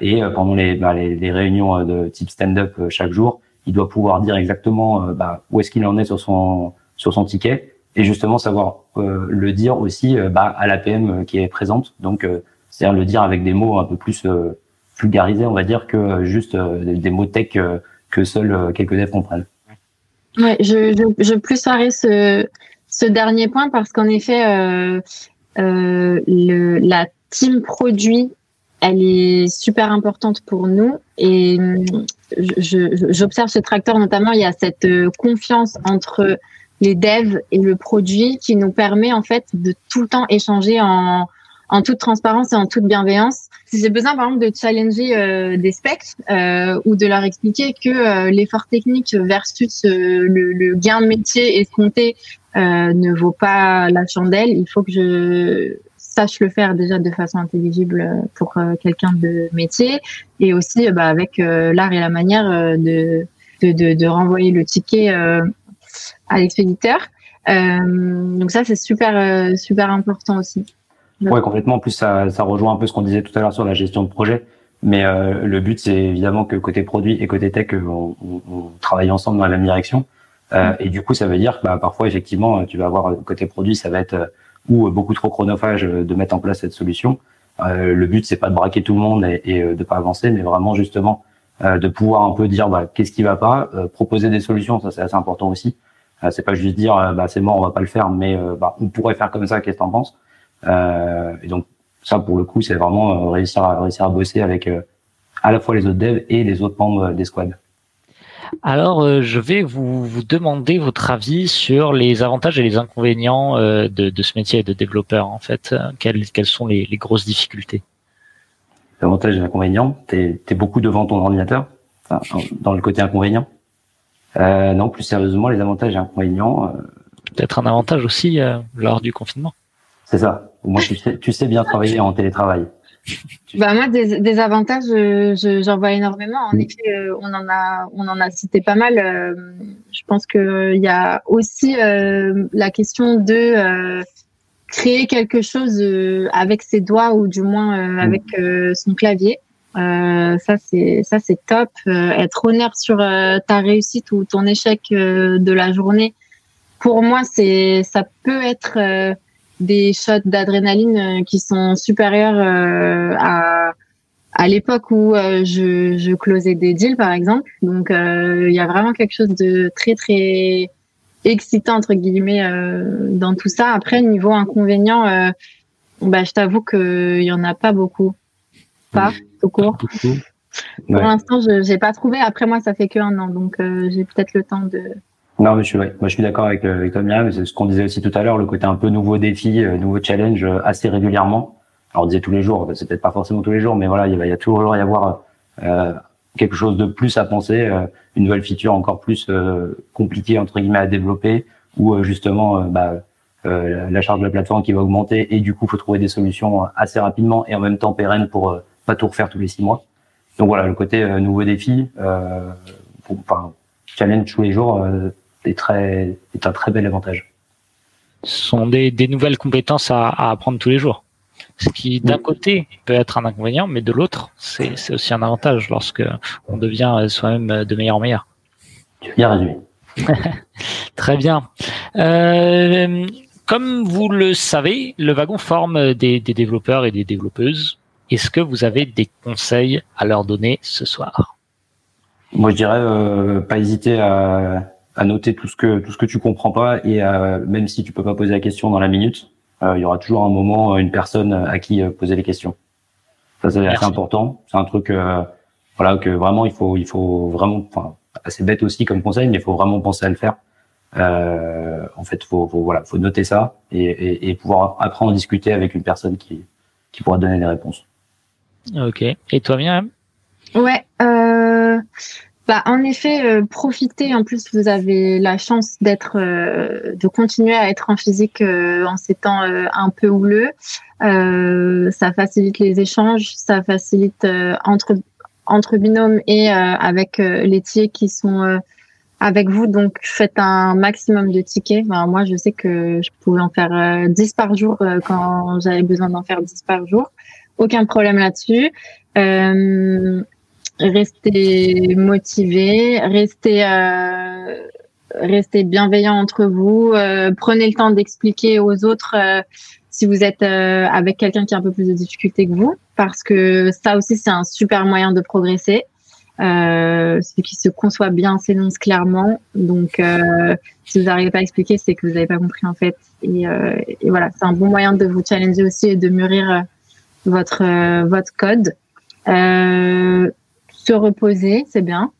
et pendant les, bah, les, réunions de type stand-up chaque jour, il doit pouvoir dire exactement bah, où est-ce qu'il en est sur son sur son ticket et justement savoir le dire aussi bah, à l'APM qui est présente. Donc c'est-à-dire le dire avec des mots un peu plus euh, vulgarisés, on va dire, que euh, juste euh, des mots tech que seuls quelques devs comprennent. Ouais, je, je, je plus ce, ce dernier point parce qu'en effet, euh, euh, le, la team produit, elle est super importante pour nous et j'observe ce tracteur notamment, il y a cette confiance entre les devs et le produit qui nous permet en fait de tout le temps échanger en, en toute transparence et en toute bienveillance. Si j'ai besoin, par exemple, de challenger euh, des specs euh, ou de leur expliquer que euh, l'effort technique versus le, le, gain de métier escompté ne vaut pas la chandelle, il faut que je sache le faire déjà de façon intelligible pour quelqu'un de métier et aussi bah, avec l'art et la manière de, de, de, de renvoyer le ticket à l'expéditeur. donc ça, c'est super, super important aussi. Ouais, complètement. En plus, ça, ça rejoint un peu ce qu'on disait tout à l'heure sur la gestion de projet. Mais euh, le but, c'est évidemment que côté produit et côté tech, on, on, travaille ensemble dans la même direction. Euh, et du coup, ça veut dire que bah, parfois, effectivement, tu vas avoir côté produit, ça va être euh, ou beaucoup trop chronophage de mettre en place cette solution. Euh, le but, c'est pas de braquer tout le monde et, et de pas avancer, mais vraiment justement de pouvoir un peu dire bah, qu'est-ce qui va pas, proposer des solutions, ça c'est assez important aussi. c'est pas juste dire bah, c'est mort, on va pas le faire, mais bah, on pourrait faire comme ça, qu'est-ce que t'en penses? euh, et donc ça, pour le coup, c'est vraiment euh, réussir à réussir à bosser avec euh, à la fois les autres devs et les autres membres des squads. Alors, je vais vous, vous, demander votre avis sur les avantages et les inconvénients de, de ce métier de développeur. En fait, quelles, quelles sont les, les grosses difficultés? Avantages et inconvénients. T'es es beaucoup devant ton ordinateur, dans le côté inconvénient. Euh, non, plus sérieusement, les avantages et inconvénients. Euh, Peut-être un avantage aussi euh, lors du confinement. C'est ça. Au moins, tu sais, tu sais bien travailler en télétravail. Bah moi, des, des avantages, j'en vois énormément. En effet, on en a, on en a cité pas mal. je pense que il y a aussi la question de créer quelque chose avec ses doigts ou du moins mm. avec son clavier. Euh, ça c'est ça c'est top. Euh, être honnête sur euh, ta réussite ou ton échec de la journée. Pour moi, c'est ça peut être des shots d'adrénaline qui sont supérieurs à à l'époque où je, je closais des deals par exemple. Donc il y a vraiment quelque chose de très très excitant entre guillemets dans tout ça. Après niveau inconvénient, bah je t'avoue qu'il y en a pas beaucoup. Pas tout court. Pour l'instant, je n'ai pas trouvé. Après moi, ça fait que un an, donc euh, j'ai peut-être le temps de. Non, mais je moi, je suis d'accord avec, euh, avec Myriam. C'est ce qu'on disait aussi tout à l'heure, le côté un peu nouveau défi, euh, nouveau challenge assez régulièrement. Alors, on disait tous les jours, c'est peut-être pas forcément tous les jours, mais voilà, il va y a toujours y avoir euh, quelque chose de plus à penser, une nouvelle feature encore plus compliquée entre guillemets à développer, ou justement, bah, la charge de la plateforme qui va augmenter, et du coup, faut trouver des solutions assez rapidement et en même temps pérennes pour pas tout refaire tous les six mois. Donc voilà, le côté euh, nouveau défi, euh, enfin challenge tous les jours euh, est très est un très bel avantage. Ce sont des, des nouvelles compétences à, à, apprendre tous les jours. Ce qui d'un côté peut être un inconvénient, mais de l'autre c'est aussi un avantage lorsque on devient soi-même de meilleur en meilleur. Tu as bien résumé. Très bien. Euh, comme vous le savez, le wagon forme des, des développeurs et des développeuses est-ce que vous avez des conseils à leur donner ce soir? Moi, je dirais euh, pas hésiter à, noter tout ce que tout ce que tu comprends pas et même si tu peux pas poser la question dans la minute, euh, il y aura toujours un moment, une personne à qui euh, poser les questions. Ça, c'est assez important. C'est un truc, voilà, que vraiment il faut il faut vraiment, enfin, assez bête aussi comme conseil, mais il faut vraiment penser à le faire. en fait, faut, faut voilà, faut noter ça et, et, pouvoir après en discuter avec une personne qui qui pourra donner des réponses. Ok. Et toi, bien Ouais. Euh, bah, en effet, euh, profitez. En plus, vous avez la chance d'être, euh, de continuer à être en physique euh, en ces temps un peu houleux. ça facilite les échanges, ça facilite entre entre binômes et avec les tiers qui sont avec vous. Donc, faites un maximum de tickets. moi, je sais que je pouvais en faire 10 par jour quand j'avais besoin d'en faire 10 par jour aucun problème là-dessus. Euh, restez motivés, restez, euh, restez bienveillants entre vous. Euh, prenez le temps d'expliquer aux autres euh, si vous êtes avec quelqu'un qui a un peu plus de difficultés que vous, parce que ça aussi c'est un super moyen de progresser. Euh, celui qui se conçoit bien s'énonce clairement. Donc, si vous n'arrivez pas à expliquer, c'est que vous n'avez pas compris en fait. Et, et voilà, c'est un bon moyen de vous challenger aussi et de mûrir votre votre code. Euh, se reposer, c'est bien.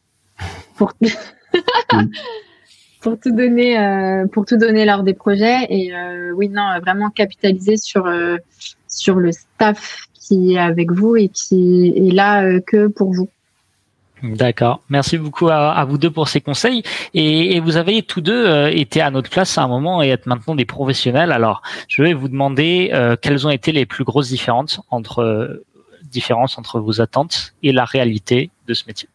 Pour pour tout donner euh, pour tout donner lors des projets et oui non vraiment capitaliser sur sur le staff qui est avec vous et qui est là que pour vous. D'accord. Merci beaucoup à, vous deux pour ces conseils. Et, vous avez tous deux euh, été à notre place à un moment et êtes maintenant des professionnels. Alors, je vais vous demander euh, quelles ont été les plus grosses différences entre euh, différences entre vos attentes et la réalité de ce métier.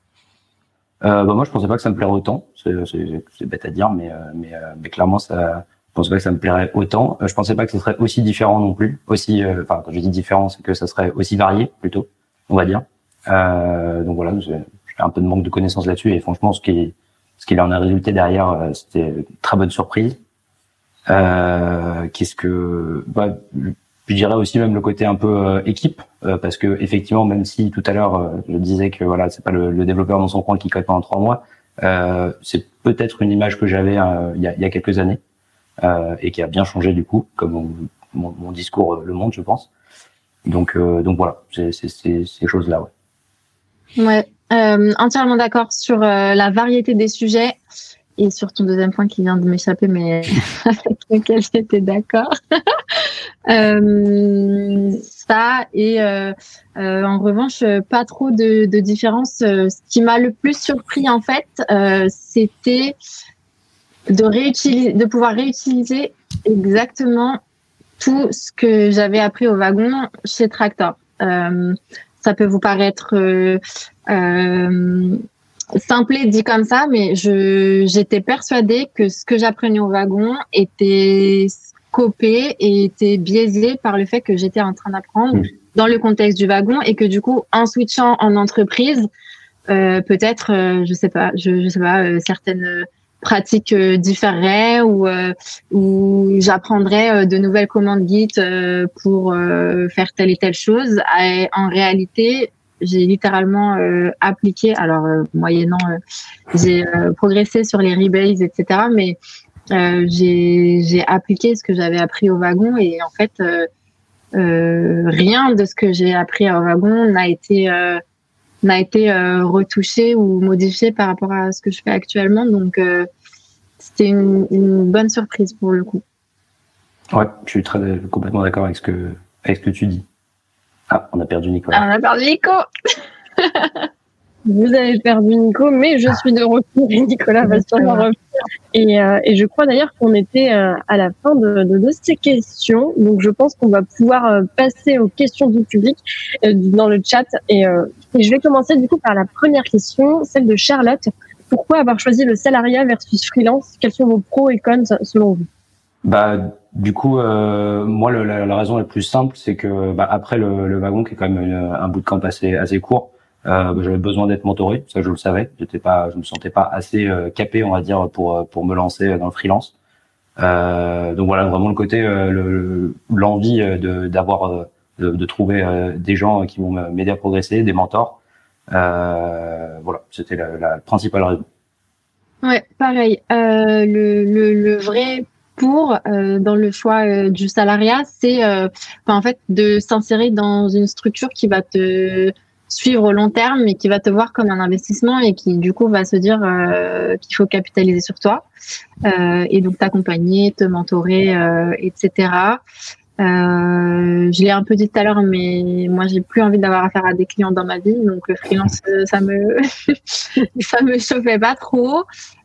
bah moi, je pensais pas que ça me plairait autant. C'est bête à dire, mais mais, mais clairement, ça, je pensais pas que ça me plairait autant. je pensais pas que ce serait aussi différent non plus. Aussi, enfin, quand je dis différent, c'est que ça serait aussi varié plutôt, on va dire. donc voilà, un peu de manque de connaissances là-dessus et franchement ce qui ce qui en a résulté derrière euh, c'était une très bonne surprise euh, qu'est-ce que bah, je dirais aussi même le côté un peu euh, équipe parce que effectivement même si tout à l'heure je disais que voilà c'est pas le, développeur dans son coin qui code pendant trois mois c'est peut-être une image que j'avais il y, a, il, y a, quelques années et qui a bien changé du coup comme mon, mon, discours le montre je pense. Donc donc voilà c'est ces choses là ouais. Ouais euh, entièrement d'accord sur euh, la variété des sujets et sur ton deuxième point qui vient de m'échapper, mais avec lequel j'étais d'accord. Euh, ça et euh, euh, en revanche pas trop de, de différence. Ce qui m'a le plus surpris en fait, c'était de réutiliser, de pouvoir réutiliser exactement tout ce que j'avais appris au wagon chez Tractor. ça peut vous paraître simple dit comme ça, mais je j'étais persuadée que ce que j'apprenais au wagon était copé et était biaisé par le fait que j'étais en train d'apprendre dans le contexte du wagon et que du coup, en switchant en entreprise, euh, peut-être, euh, je sais pas, je, je sais pas, euh, certaines pratiques euh, différeraient ou ou j'apprendrais de nouvelles commandes Git pour faire telle et telle chose. Et en réalité, j'ai littéralement euh, appliqué, alors euh, moyennant, euh, j'ai progressé sur les rebates, etc. Mais j'ai appliqué ce que j'avais appris au wagon et en fait, rien de ce que j'ai appris au wagon n'a été n'a été retouché ou modifié par rapport à ce que je fais actuellement. Donc, c'était une, bonne surprise pour le coup. Ouais, je suis complètement d'accord avec ce que avec ce que tu dis. Ah, on a perdu Nicolas. Ah, on a perdu Nico. Vous avez perdu Nico, mais je suis de retour et Nicolas va sûrement revenir. Et, euh, et je crois d'ailleurs qu'on était euh, à la fin de, de, de, ces questions. Donc je pense qu'on va pouvoir euh, passer aux questions du public dans le chat. Et, et, je vais commencer du coup par la première question, celle de Charlotte. Pourquoi avoir choisi le salariat versus freelance? Quels sont vos pros et cons selon vous? Bah, du coup, euh, moi, le, la, la, raison la plus simple, c'est que bah, après le, le, wagon, qui est quand même un bout de camp assez, assez court, euh, bah, j'avais besoin d'être mentoré. Ça, je le savais. J'étais pas, je me sentais pas assez euh, capé, on va dire, pour pour me lancer dans le freelance. Euh, donc voilà, vraiment le côté, euh, l'envie de d'avoir, de, de, trouver des gens qui vont m'aider à progresser, des mentors. voilà, c'était la, la, principale raison. Ouais, pareil. le, le, le vrai pour euh, dans le choix euh, du salariat, c'est euh, en fait de s'insérer dans une structure qui va te suivre au long terme et qui va te voir comme un investissement et qui du coup va se dire qu'il faut capitaliser sur toi et donc t'accompagner, te mentorer, etc. je l'ai un peu dit tout à l'heure, mais moi j'ai plus envie d'avoir affaire à des clients dans ma vie, donc le freelance ça me ça me chauffait pas trop.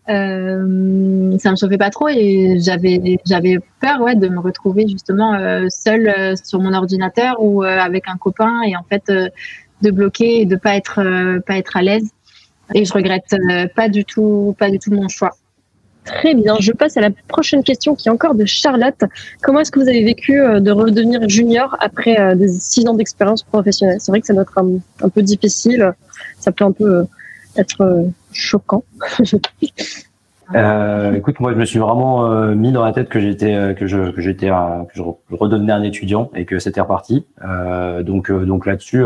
Euh, ça me chauffait pas trop et j'avais j'avais peur ouais de me retrouver justement euh, seule euh, sur mon ordinateur ou euh, avec un copain et en fait de bloquer et de pas être pas être à l'aise et je regrette pas du tout pas du tout mon choix. Très bien, je passe à la prochaine question qui est encore de Charlotte. Comment est-ce que vous avez vécu de redevenir junior après des six ans d'expérience professionnelle? C'est vrai que ça doit être un, un, peu difficile, ça peut un peu être choquant. Euh, écoute, moi, je me suis vraiment euh, mis dans la tête que j'étais, euh, que je, que j'étais, que je redevenais un étudiant et que c'était reparti. Euh, donc, donc là-dessus,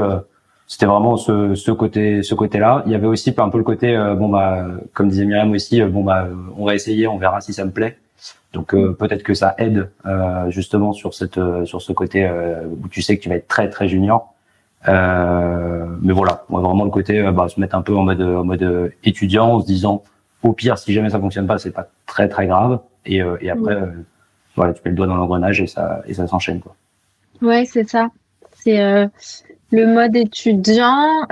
c'était vraiment ce, ce côté, ce côté-là. Il y avait aussi un peu le côté, bon bah, comme disait Myriam aussi, bon bah, on va essayer, on verra si ça me plaît. Donc peut-être que ça aide justement sur cette, sur ce côté où tu sais que tu vas être très très junior. Mais voilà, vraiment le côté, bah, se mettre un peu en mode, en mode étudiant, en se disant au pire, si jamais ça fonctionne pas, c'est pas très très grave. Et, euh, et après, euh, voilà, tu mets le doigt dans l'engrenage et ça et ça s'enchaîne quoi. Ouais, c'est ça. C'est euh, le mode étudiant.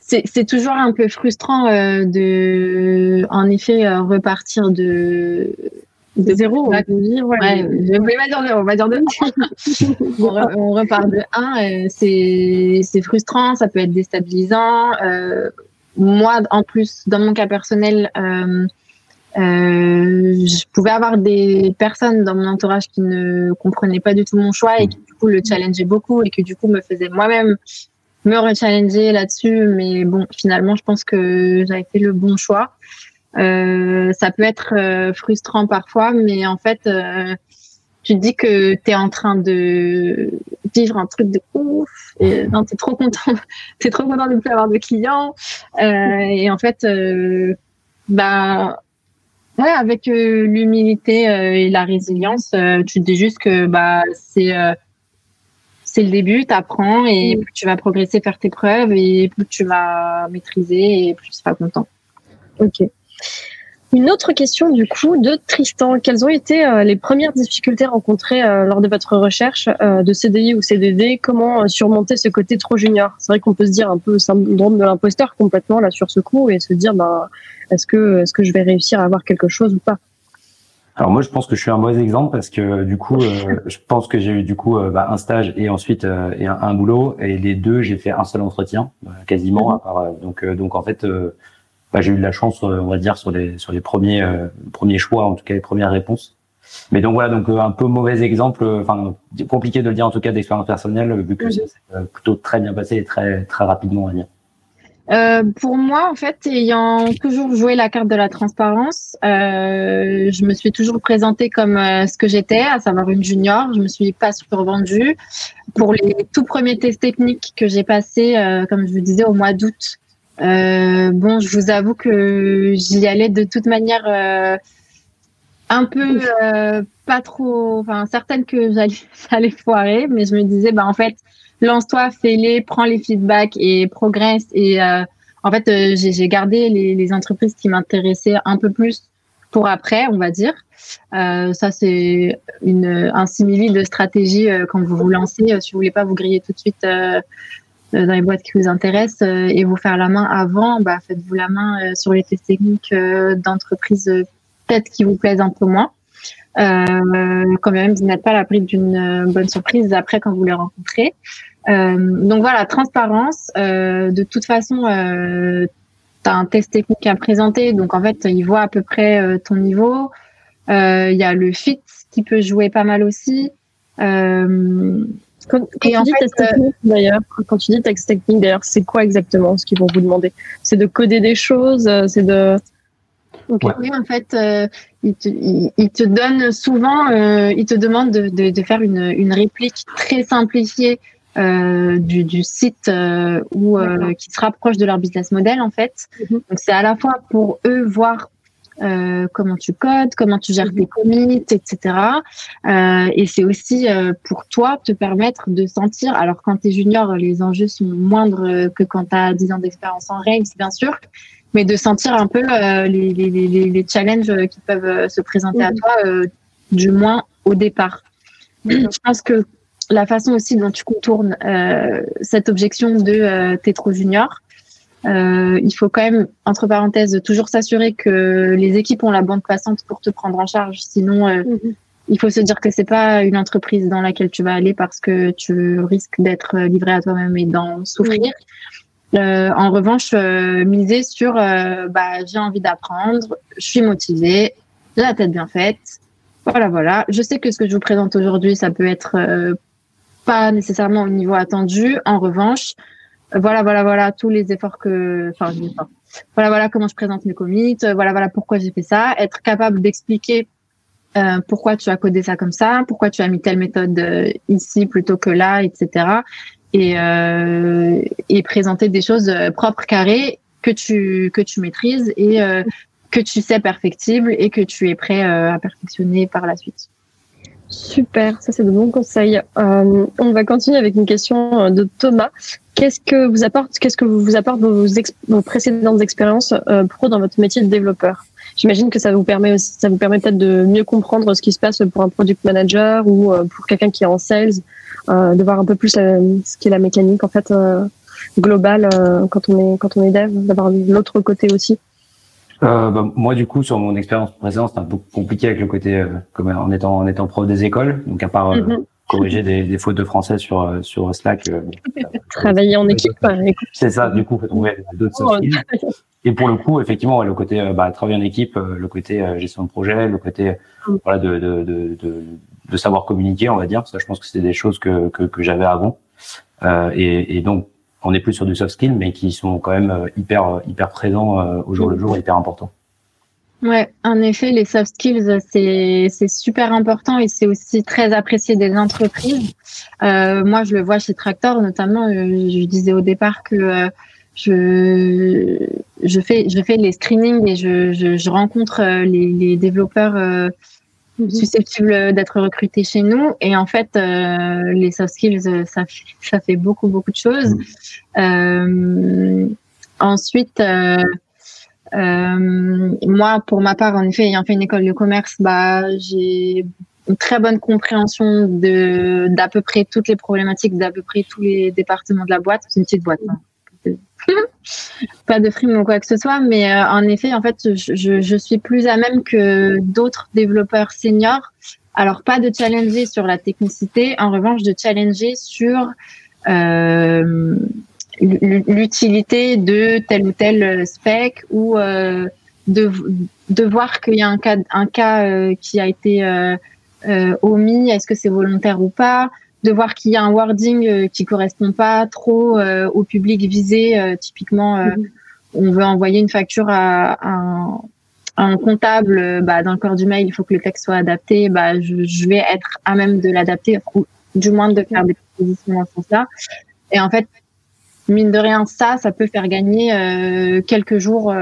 c'est toujours un peu frustrant de, en effet, repartir de de zéro. Ouais, ouais, je voulais pas dire zéro, on va dire de on, on repart de 1, c'est frustrant, ça peut être déstabilisant. Euh, moi, en plus, dans mon cas personnel, euh, euh, je pouvais avoir des personnes dans mon entourage qui ne comprenaient pas du tout mon choix et qui du coup le challengeaient beaucoup et qui du coup me faisaient moi-même me rechallenger là-dessus. Mais bon, finalement, je pense que j'avais fait le bon choix. Euh, ça peut être euh, frustrant parfois, mais en fait, euh, tu te dis que tu es en train de vivre un truc de ouf et non t'es trop content t'es trop content de ne plus avoir de clients. Euh, et en fait euh, bah ouais avec l'humilité et la résilience tu te dis juste que bah c'est c'est le début t'apprends et plus tu vas progresser faire tes preuves et plus tu vas maîtriser et plus tu seras content. Ok Une autre question du coup de Tristan. Quelles ont été euh, les premières difficultés rencontrées euh, lors de votre recherche euh, de CDI ou CDD Comment surmonter ce côté trop junior? C'est vrai qu'on peut se dire un peu syndrome de l'imposteur complètement là sur ce coup et se dire bah, est-ce que, est-ce que je vais réussir à avoir quelque chose ou pas? Alors moi, je pense que je suis un mauvais exemple parce que du coup, je pense que j'ai eu du coup bah, un stage et ensuite et un, boulot et les deux, j'ai fait un seul entretien quasiment. À part, donc donc en fait, bah, j'ai eu de la chance, euh, on va dire, sur les sur les premiers euh, premiers choix, en tout cas les premières réponses. Mais donc voilà, donc euh, un peu mauvais exemple, enfin compliqué de le dire en tout cas d'expérience personnelle, vu que c'est plutôt très bien passé et très très rapidement, on va dire. Euh, pour moi, en fait, ayant toujours joué la carte de la transparence, euh, je me suis toujours présentée comme ce que j'étais, à savoir une junior. Je me suis pas survendue. Pour les tout premiers tests techniques que j'ai passés, comme je vous disais, au mois d'août, euh, bon, je vous avoue que j'y allais de toute manière euh, un peu euh, pas trop, enfin certaine que j'allais, foirer, mais je me disais, bah en fait, lance-toi, fais-les, prends les feedbacks et progresse. Et en fait, j'ai gardé les, entreprises qui m'intéressaient un peu plus pour après, on va dire. ça, c'est un simili de stratégie quand vous vous lancez. si vous voulez pas vous griller tout de suite euh, dans les boîtes qui vous intéressent euh, et vous faire la main avant, bah, faites-vous la main euh, sur les tests techniques d'entreprises peut-être qui vous plaisent un peu moins. Euh, quand même, vous n'êtes pas à l'abri d'une bonne surprise après quand vous les rencontrez. Euh, donc voilà, transparence. Euh, de toute façon, euh, tu as un test technique à présenter, donc en fait, il voit à peu près ton niveau. Il y a le fit qui peut jouer pas mal aussi. Quand, tu dis test euh, technique, d'ailleurs, quand tu dis texte technique, d'ailleurs, c'est quoi exactement ce qu'ils vont vous demander? C'est de coder des choses, euh, c'est de. Oui, en fait, euh, ils, te, il, te donnent souvent, euh, ils te demandent de, de, de, faire une, une réplique très simplifiée euh, du, du, site ou qui se rapproche de leur business model, en fait. Mhm. Donc, c'est à la fois pour eux voir euh, comment tu codes, comment tu gères tes commits, etc. Euh, et c'est aussi euh, pour toi te permettre de sentir, alors quand tu es junior, les enjeux sont moindres que quand tu as 10 ans d'expérience en Rails, bien sûr, mais de sentir un peu les, les, les, les, challenges qui peuvent se présenter à toi, du moins au départ. Je pense que la façon aussi dont tu contournes cette objection de t'es trop junior, euh, il faut quand même, entre parenthèses, toujours s'assurer que les équipes ont la bande passante pour te prendre en charge. Sinon, euh, mhm. il faut se dire que c'est pas une entreprise dans laquelle tu vas aller parce que tu risques d'être livré à toi-même et d'en souffrir. Euh, en revanche, euh, miser sur, euh, bah, j'ai envie d'apprendre, je suis motivée, j'ai la tête bien faite. Voilà, voilà. Je sais que ce que je vous présente aujourd'hui, ça peut être pas nécessairement au niveau attendu. En revanche, voilà, voilà, voilà, tous les efforts que, enfin, voilà, voilà comment je présente mes commits, voilà, voilà pourquoi j'ai fait ça, être capable d'expliquer euh, pourquoi tu as codé ça comme ça, pourquoi tu as mis telle méthode euh, ici plutôt que là, etc. Et, euh, et présenter des choses euh, propres, carrées, que tu que tu maîtrises et que tu sais perfectible et que tu es prêt à perfectionner par la suite. Super, ça c'est de bons conseils. Euh, on va continuer avec une question de Thomas Qu'est-ce que vous apporte, qu'est-ce que vous apporte vos, vos précédentes expériences euh, pro dans votre métier de développeur? J'imagine que ça vous permet aussi, ça vous permet peut-être de mieux comprendre ce qui se passe pour un product manager ou euh, pour quelqu'un qui est en sales, euh, de voir un peu plus euh, ce qui est la mécanique en fait euh, globale quand on est quand on est dev, d'avoir l'autre côté aussi. Bah, moi, du coup, sur mon expérience précédente, c'était un peu compliqué avec le côté, comme en étant en étant prof des écoles. Donc, à part mm-hmm corriger des, des, fautes de français sur euh, sur Slack. Euh, Travailler en équipe. C'est ça. Du coup, faut trouver d'autres oh, Et pour le coup, effectivement, le côté euh, bah, travailler en équipe, le côté gestion de projet, le côté mm. voilà de, de, de, de, de savoir communiquer, on va dire. Ça, je pense que c'était des choses que que, que j'avais avant. Euh, et, et, donc, on est plus sur du soft skill, mais qui sont quand même hyper hyper présents au jour le jour, hyper importants. Ouais, en effet, les soft skills, c'est, c'est super important et c'est aussi très apprécié des entreprises. Euh, moi, je le vois chez Tractor, notamment. Euh, je disais au départ que euh, je, je fais, je fais les screenings et je, je, je rencontre euh, les, les développeurs mhm. susceptibles d'être recrutés chez nous. Et en fait, les soft skills, ça, ça fait beaucoup, beaucoup de choses. Mhm. ensuite. moi, pour ma part, en effet, ayant fait une école de commerce, bah, j'ai une très bonne compréhension de d'à peu près toutes les problématiques d'à peu près tous les départements de la boîte. C'est une petite boîte. Hein. Pas de frime ou quoi que ce soit, mais euh, en effet, en fait, je, je, suis plus à même que d'autres développeurs seniors. Alors, pas de challenger sur la technicité, en revanche, de challenger sur euh, l'utilité de tel ou tel spec ou euh, de, de voir qu'il y a un cas, un cas euh, qui a été euh, euh, omis, est-ce que c'est volontaire ou pas, de voir qu'il y a un wording euh, qui correspond pas trop euh, au public visé. typiquement, mhm. on veut envoyer une facture à, un, un, comptable, bah, dans le corps du mail, il faut que le texte soit adapté. Bah, je, je vais être à même de l'adapter, ou du moins de faire des propositions dans ce sens-là. Et en fait, mine de rien, ça, ça peut faire gagner quelques jours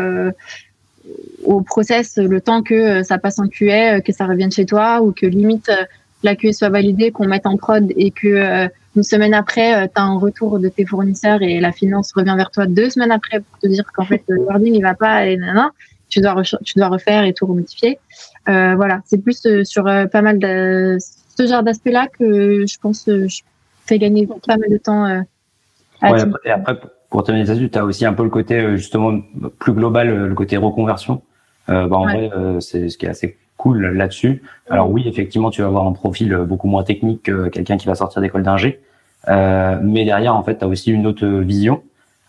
au process le temps que euh, ça passe en QA, euh, que ça revienne chez toi ou que limite euh, la QA soit validée, qu'on mette en prod et que une semaine après, tu as un retour de tes fournisseurs et la finance revient vers toi deux semaines après pour te dire qu'en fait le wording il va pas et non tu dois tu dois refaire et tout remodifier. Euh, voilà, c'est plus sur pas mal de ce genre d'aspect là que je pense je fais gagner pas mal de temps. ouais, et après pour terminer là-dessus, tu as aussi un peu le côté justement plus global, le côté reconversion. Euh, bah, en vrai, euh, c'est ce qui est assez cool là-dessus. Alors oui, effectivement, tu vas avoir un profil beaucoup moins technique que quelqu'un qui va sortir d'école d'ingé. Euh, mais derrière, en fait, tu as aussi une autre vision.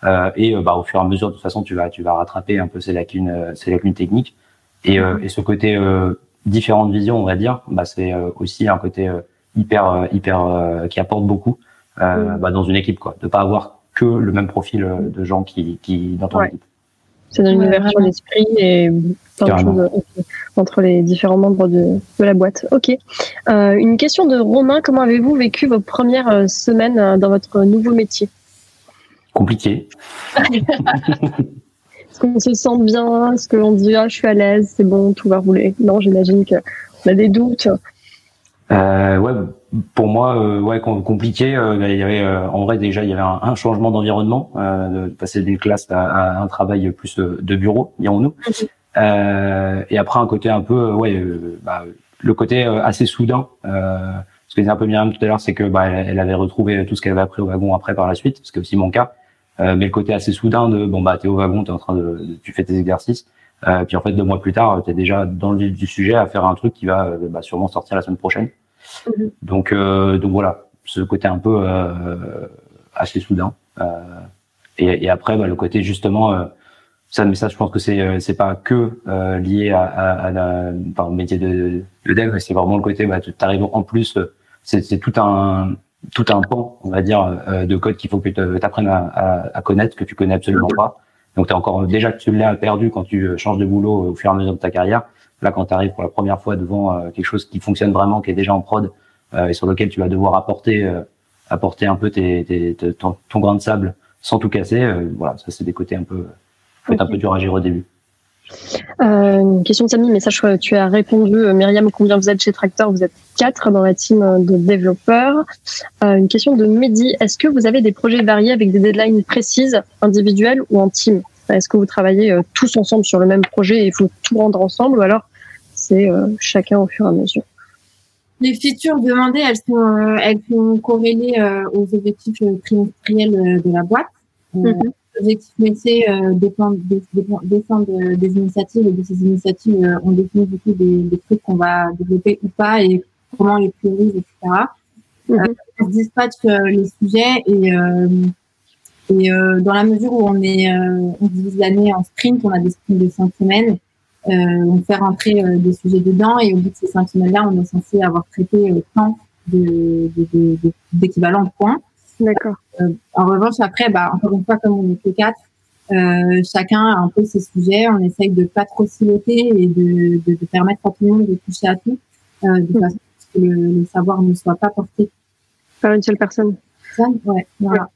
Euh, et bah, au fur et à mesure, de toute façon, tu vas, tu vas rattraper un peu ces lacunes, ces lacunes techniques. Et, et ce côté différente vision, on va dire, bah, c'est aussi un côté hyper, hyper qui apporte beaucoup bah, dans une équipe, quoi. De pas avoir que le même profil de gens qui, qui dans ton équipe. Ça donne une ouverture d'esprit et plein de choses entre les différents membres de, de la boîte. Ok. Euh, une question de Romain. Comment avez-vous vécu vos premières euh, semaines euh, dans votre nouveau métier? Compliqué. Est-ce qu'on se sent bien? Est-ce qu'on dit ah, je suis à l'aise, c'est bon, tout va rouler? Non, j'imagine qu'on a des doutes. Euh, ouais, pour moi, euh, ouais, compliqué. Euh, il y avait, euh, en vrai, déjà, il y avait un, changement d'environnement, de passer d'une classe à, un travail plus de bureau, dirons-nous. et après, un côté un peu, ouais, bah, le côté assez soudain. ce que disait un peu Myriam tout à l'heure, c'est que bah, elle, avait retrouvé tout ce qu'elle avait appris au wagon après par la suite, ce qui est aussi mon cas. mais le côté assez soudain de bon bah t'es au wagon, t'es en train de, tu fais tes exercices. Euh, puis en fait deux mois plus tard, tu es déjà dans le vif du sujet à faire un truc qui va bah, sûrement sortir la semaine prochaine. Mhm. Donc, euh, donc voilà, ce côté un peu euh, assez soudain. Euh, et, et, après, bah, le côté justement, ça, mais ça, je pense que c'est c'est pas que lié à, à, à la, enfin, au métier de, de dev, c'est vraiment le côté, bah, tu arrives en plus, c'est tout un tout un pan, on va dire, de code qu'il faut que tu apprennes à, à, à, connaître, que tu connais absolument pas. Donc, tu encore déjà que tu l'as perdu quand tu changes de boulot au fur et à mesure de ta carrière. Là, quand tu arrives pour la première fois devant euh, quelque chose qui fonctionne vraiment, qui est déjà en prod euh, et sur lequel tu vas devoir apporter euh, apporter un peu tes, tes, ton, ton, grain de sable sans tout casser, voilà, ça c'est des côtés un peu, faut être un peu dur à gérer au début. Euh, une question de Samy, mais ça, je, tu as répondu. Myriam, combien vous êtes chez Tractor Vous êtes quatre dans la team de développeurs. Euh, une question de Mehdi. Est-ce que vous avez des projets variés avec des deadlines précises, individuelles ou en team? Est-ce que vous travaillez tous ensemble sur le même projet et il faut tout rendre ensemble ou alors c'est euh, chacun au fur et à mesure. Les features demandées, elles sont, euh, elles sont corrélées euh, aux objectifs trimestriels de la boîte. Mm Les objectifs métiers dépendent, des initiatives et de ces initiatives, on définit du coup des, trucs qu'on va développer ou pas et comment les prioriser, etc. Mm on dispatche les sujets et, et dans la mesure où on est, on divise l'année en sprint, on a des sprints de cinq semaines euh, on fait rentrer euh, des sujets dedans et au bout de ces cinq semaines-là, on est censé avoir traité euh, tant d'équivalents de, de, points. D'accord. en revanche, après, bah, encore une fois, comme on est que quatre, euh, chacun a un peu ses sujets. On essaye de pas trop siloter et de, de, de, permettre à tout le monde de toucher à tout, euh, de façon que le, savoir ne soit pas porté par une seule personne. Ouais, voilà.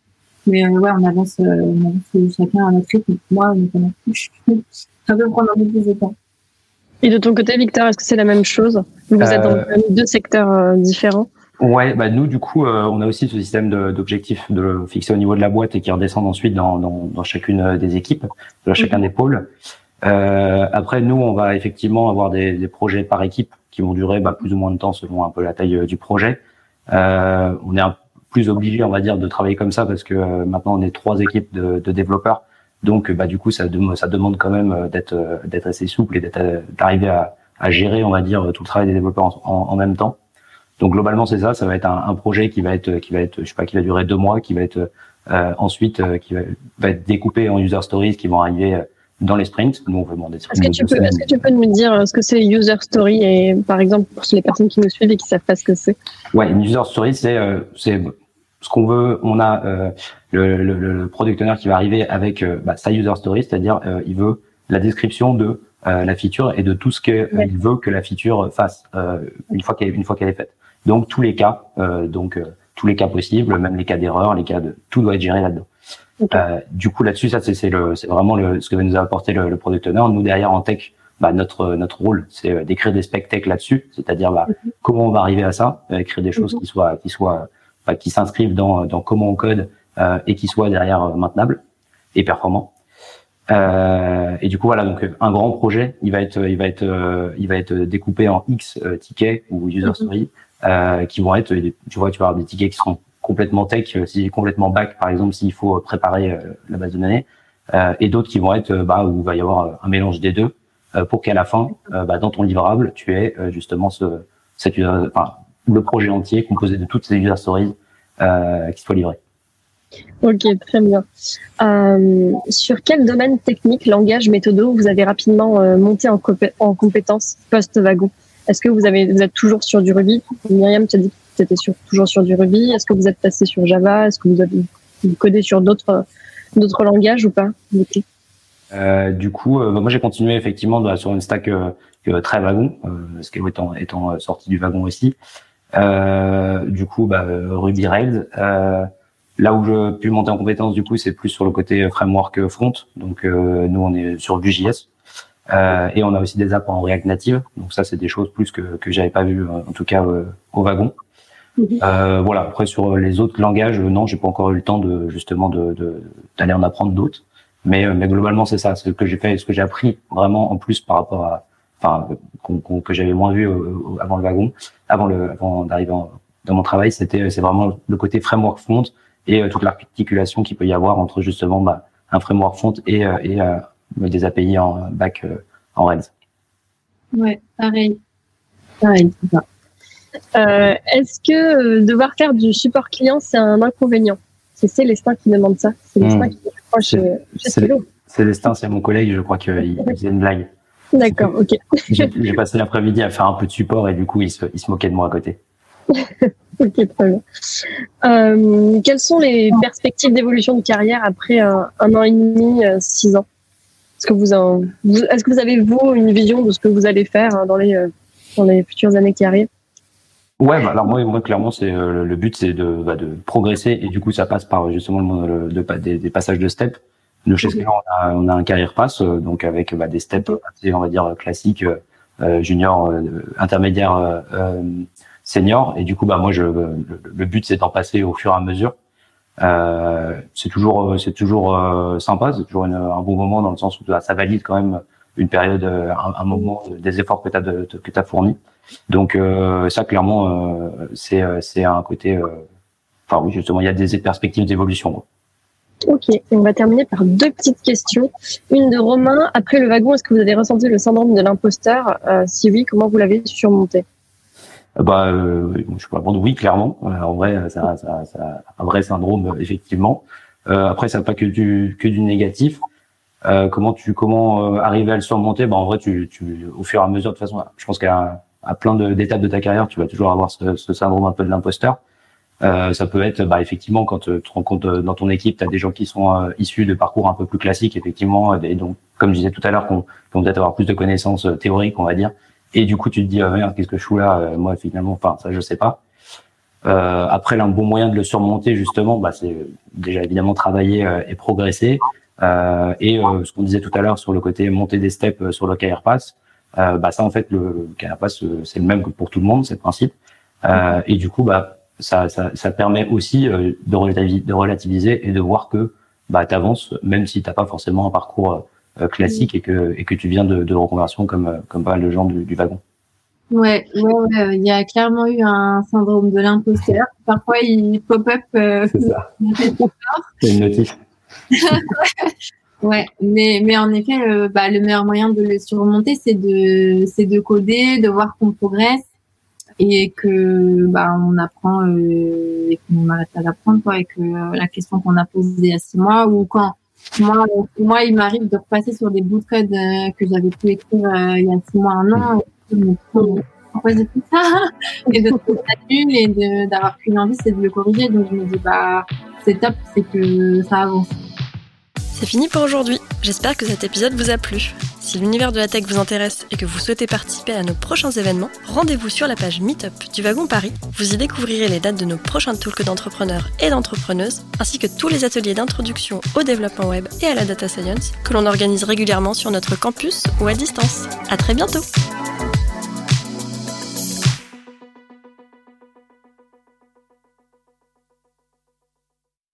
Mais ouais, on avance, on avance chacun à notre rythme. Moi, notamment, ça peut prendre un peu plus de temps. Et de ton côté, Victor, est-ce que c'est la même chose? Vous êtes dans euh, deux secteurs euh, différents Ouais, bah nous du coup, euh, on a aussi ce système d'objectifs de, fixer au niveau de la boîte et qui redescendent ensuite dans, dans, dans chacune des équipes, dans chacun mhm. des pôles. après, nous, on va effectivement avoir des, des, projets par équipe qui vont durer bah, plus ou moins de temps selon un peu la taille du projet. on est un plus obligé, on va dire, de travailler comme ça parce que maintenant on est trois équipes de, de développeurs. Donc, bah, du coup, ça, ça demande quand même d'être d'être assez souple et d'être d'arriver à, à, gérer, on va dire, tout le travail des développeurs en, en même temps. Donc globalement c'est ça, ça va être un, un, projet qui va être qui va être je sais pas qui va durer deux mois, qui va être euh, ensuite euh, qui va, va, être découpé en user stories qui vont arriver euh, dans les sprints. Nous on veut demander. Est-ce que tu peux est-ce que tu peux me dire ce que c'est user story et par exemple pour les personnes qui nous suivent et qui savent pas ce que c'est? Ouais, une user story c'est c'est ce qu'on veut. On a le, le, le, product owner qui va arriver avec bah, sa user story, c'est-à-dire il veut la description de la feature et de tout ce qu'il veut que la feature fasse une fois qu'elle une fois qu'elle est faite. Donc tous les cas, euh, donc euh, tous les cas possibles, même les cas d'erreur, les cas de tout doit être géré là-dedans. Euh, du coup là-dessus, ça c'est le c'est vraiment le, ce que va nous apporter le, le product owner. Nous derrière en tech, bah, notre notre rôle c'est euh, d'écrire des spec tech là-dessus, c'est-à-dire bah, mhm. comment on va arriver à ça, euh, écrire des choses mhm. qui soient qui soient qui s'inscrivent dans dans comment on code et qui soient derrière maintenables et performants. Euh, et du coup voilà donc un grand projet il va être il va être il va être découpé en X tickets ou user story euh, qui vont être, tu vois, tu vas avoir des tickets qui seront complètement tech, euh, si complètement back, par exemple, s'il faut préparer euh, la base de données, et d'autres qui vont être, bah, où il va y avoir un mélange des deux, pour qu'à la fin, bah, dans ton livrable, tu aies justement ce, cette, enfin, le projet entier composé de toutes ces user stories qui soient livrées. Ok, très bien. Euh, sur quel domaine technique, langage, méthodo vous avez rapidement monté en, en compétences post-wagon? Est-ce que vous avez, vous êtes toujours sur du Ruby? Myriam, tu as dit que tu étais toujours sur du Ruby. Est-ce que vous êtes passé sur Java? Est-ce que vous avez codé sur d'autres, d'autres langages ou pas euh, du coup, euh, bah, moi j'ai continué effectivement sur une stack euh, très wagon, euh, Scale étant, étant euh, sorti du wagon aussi. Du coup, bah, Ruby Rails. là où je pu monter en compétence, du coup, c'est plus sur le côté framework front. Donc nous, on est sur Vue.js. Euh, et on a aussi des apps en React Native. Donc ça, c'est des choses plus que que j'avais pas vu en tout cas euh, au wagon. Mhm. Euh, voilà. Après sur les autres langages, non, j'ai pas encore eu le temps de justement de d'aller en apprendre d'autres. Mais mais globalement, c'est ça, ce que j'ai fait, ce que j'ai appris vraiment en plus par rapport à, enfin, que j'avais moins vu avant le wagon, avant le avant d'arriver dans mon travail, c'était c'est vraiment le côté framework front et toute l'articulation qu'il peut y avoir entre justement bah, un framework front et et des API en back euh, en Rails. Ouais, pareil. Pareil, euh, Est-ce que euh, devoir faire du support client, c'est un inconvénient? C'est Célestin qui demande ça. Célestin hmm. qui Célestin, c'est mon collègue, je crois qu'il faisait une blague. D'accord, ok. J'ai passé l'après-midi à faire un peu de support et du coup, il se, il se moquait de moi à côté. ok, très bien. quelles sont les perspectives d'évolution de carrière après un, un, an et demi, six ans? Est-ce que vous, est-ce que vous avez vous une vision de ce que vous allez faire hein, dans les euh, dans les futures années qui arrivent? Ouais, bah, alors moi, moi clairement, c'est euh, le but, c'est de, bah, de progresser et du coup, ça passe par justement le, de, des, des, passages de steps. Nous, chez Scala, on a, on a un carrière pass, euh, donc avec bah, des steps, on va dire classiques, euh, junior, intermédiaire, senior. Et du coup, bah moi, je, le but, c'est d'en passer au fur et à mesure. Euh, c'est toujours euh, c'est toujours euh, sympa, c'est toujours un bon moment dans le sens où ça valide quand même une période, un, moment des efforts que tu as de, que as fournis. Donc ça clairement c'est c'est un côté enfin oui justement il y a des perspectives d'évolution. Ok, on va terminer par deux petites questions. Une de Romain. Après le wagon, est-ce que vous avez ressenti le syndrome de l'imposteur? Si oui, comment vous l'avez surmonté? Bah, euh, je peux répondre oui, clairement. Euh, en vrai, ça, ça, ça, un vrai syndrome, euh, effectivement. Euh, après, ça n'a pas que du que du négatif. Euh, comment tu comment arriver à le surmonter? Bah, en vrai, tu, tu au fur et à mesure, de toute façon, je pense qu'à à plein d'étapes de, ta carrière, tu vas toujours avoir ce syndrome un peu de l'imposteur. Euh, ça peut être bah, effectivement quand tu te rends compte dans ton équipe, tu as des gens qui sont issus de parcours un peu plus classiques, effectivement, et donc comme je disais tout à l'heure, qu'on qu peut-être avoir plus de connaissances théoriques, on va dire, et du coup, tu te dis, ah, merde, qu'est-ce que je fous là euh, Moi, finalement, enfin, ça, je sais pas. Euh, après, un bon moyen de le surmonter, justement, bah, c'est déjà évidemment travailler euh, et progresser. Euh, et ce qu'on disait tout à l'heure sur le côté monter des steps sur le KR Pass, bah, ça, en fait, le, KR Pass, c'est le même que pour tout le monde, c'est le principe. et du coup, bah, ça, ça, ça permet aussi de relativiser, de relativiser et de voir que bah, tu avances, même si tu n'as pas forcément un parcours classique et que et que tu viens de, de reconversion comme comme pas mal de gens du, du wagon. Ouais, ouais, ouais, il y a clairement eu un syndrome de l'imposteur. Parfois, il pop-up. Euh, c'est ça. C'est une notif. ouais, mais mais en effet, euh, bah, le meilleur moyen de le surmonter, c'est de c'est de coder, de voir qu'on progresse et que bah on apprend euh, et qu'on n'arrête pas d'apprendre quoi et que euh, la question qu'on a posée il y a six mois ou quand moi moi il m'arrive de repasser sur des bouts de code euh, que j'avais pu écrire il y a six mois un an j'ai fait ça et de trouver ça nul et d'avoir plus envie c'est de le corriger. Donc je me dis bah c'est top c'est que ça avance c'est fini pour aujourd'hui. J'espère que cet épisode vous a plu. Si l'univers de la tech vous intéresse et que vous souhaitez participer à nos prochains événements, rendez-vous sur la page Meetup du Wagon Paris. Vous y découvrirez les dates de nos prochains talks d'entrepreneurs et d'entrepreneuses, ainsi que tous les ateliers d'introduction au développement web et à la data science que l'on organise régulièrement sur notre campus ou à distance. À très bientôt!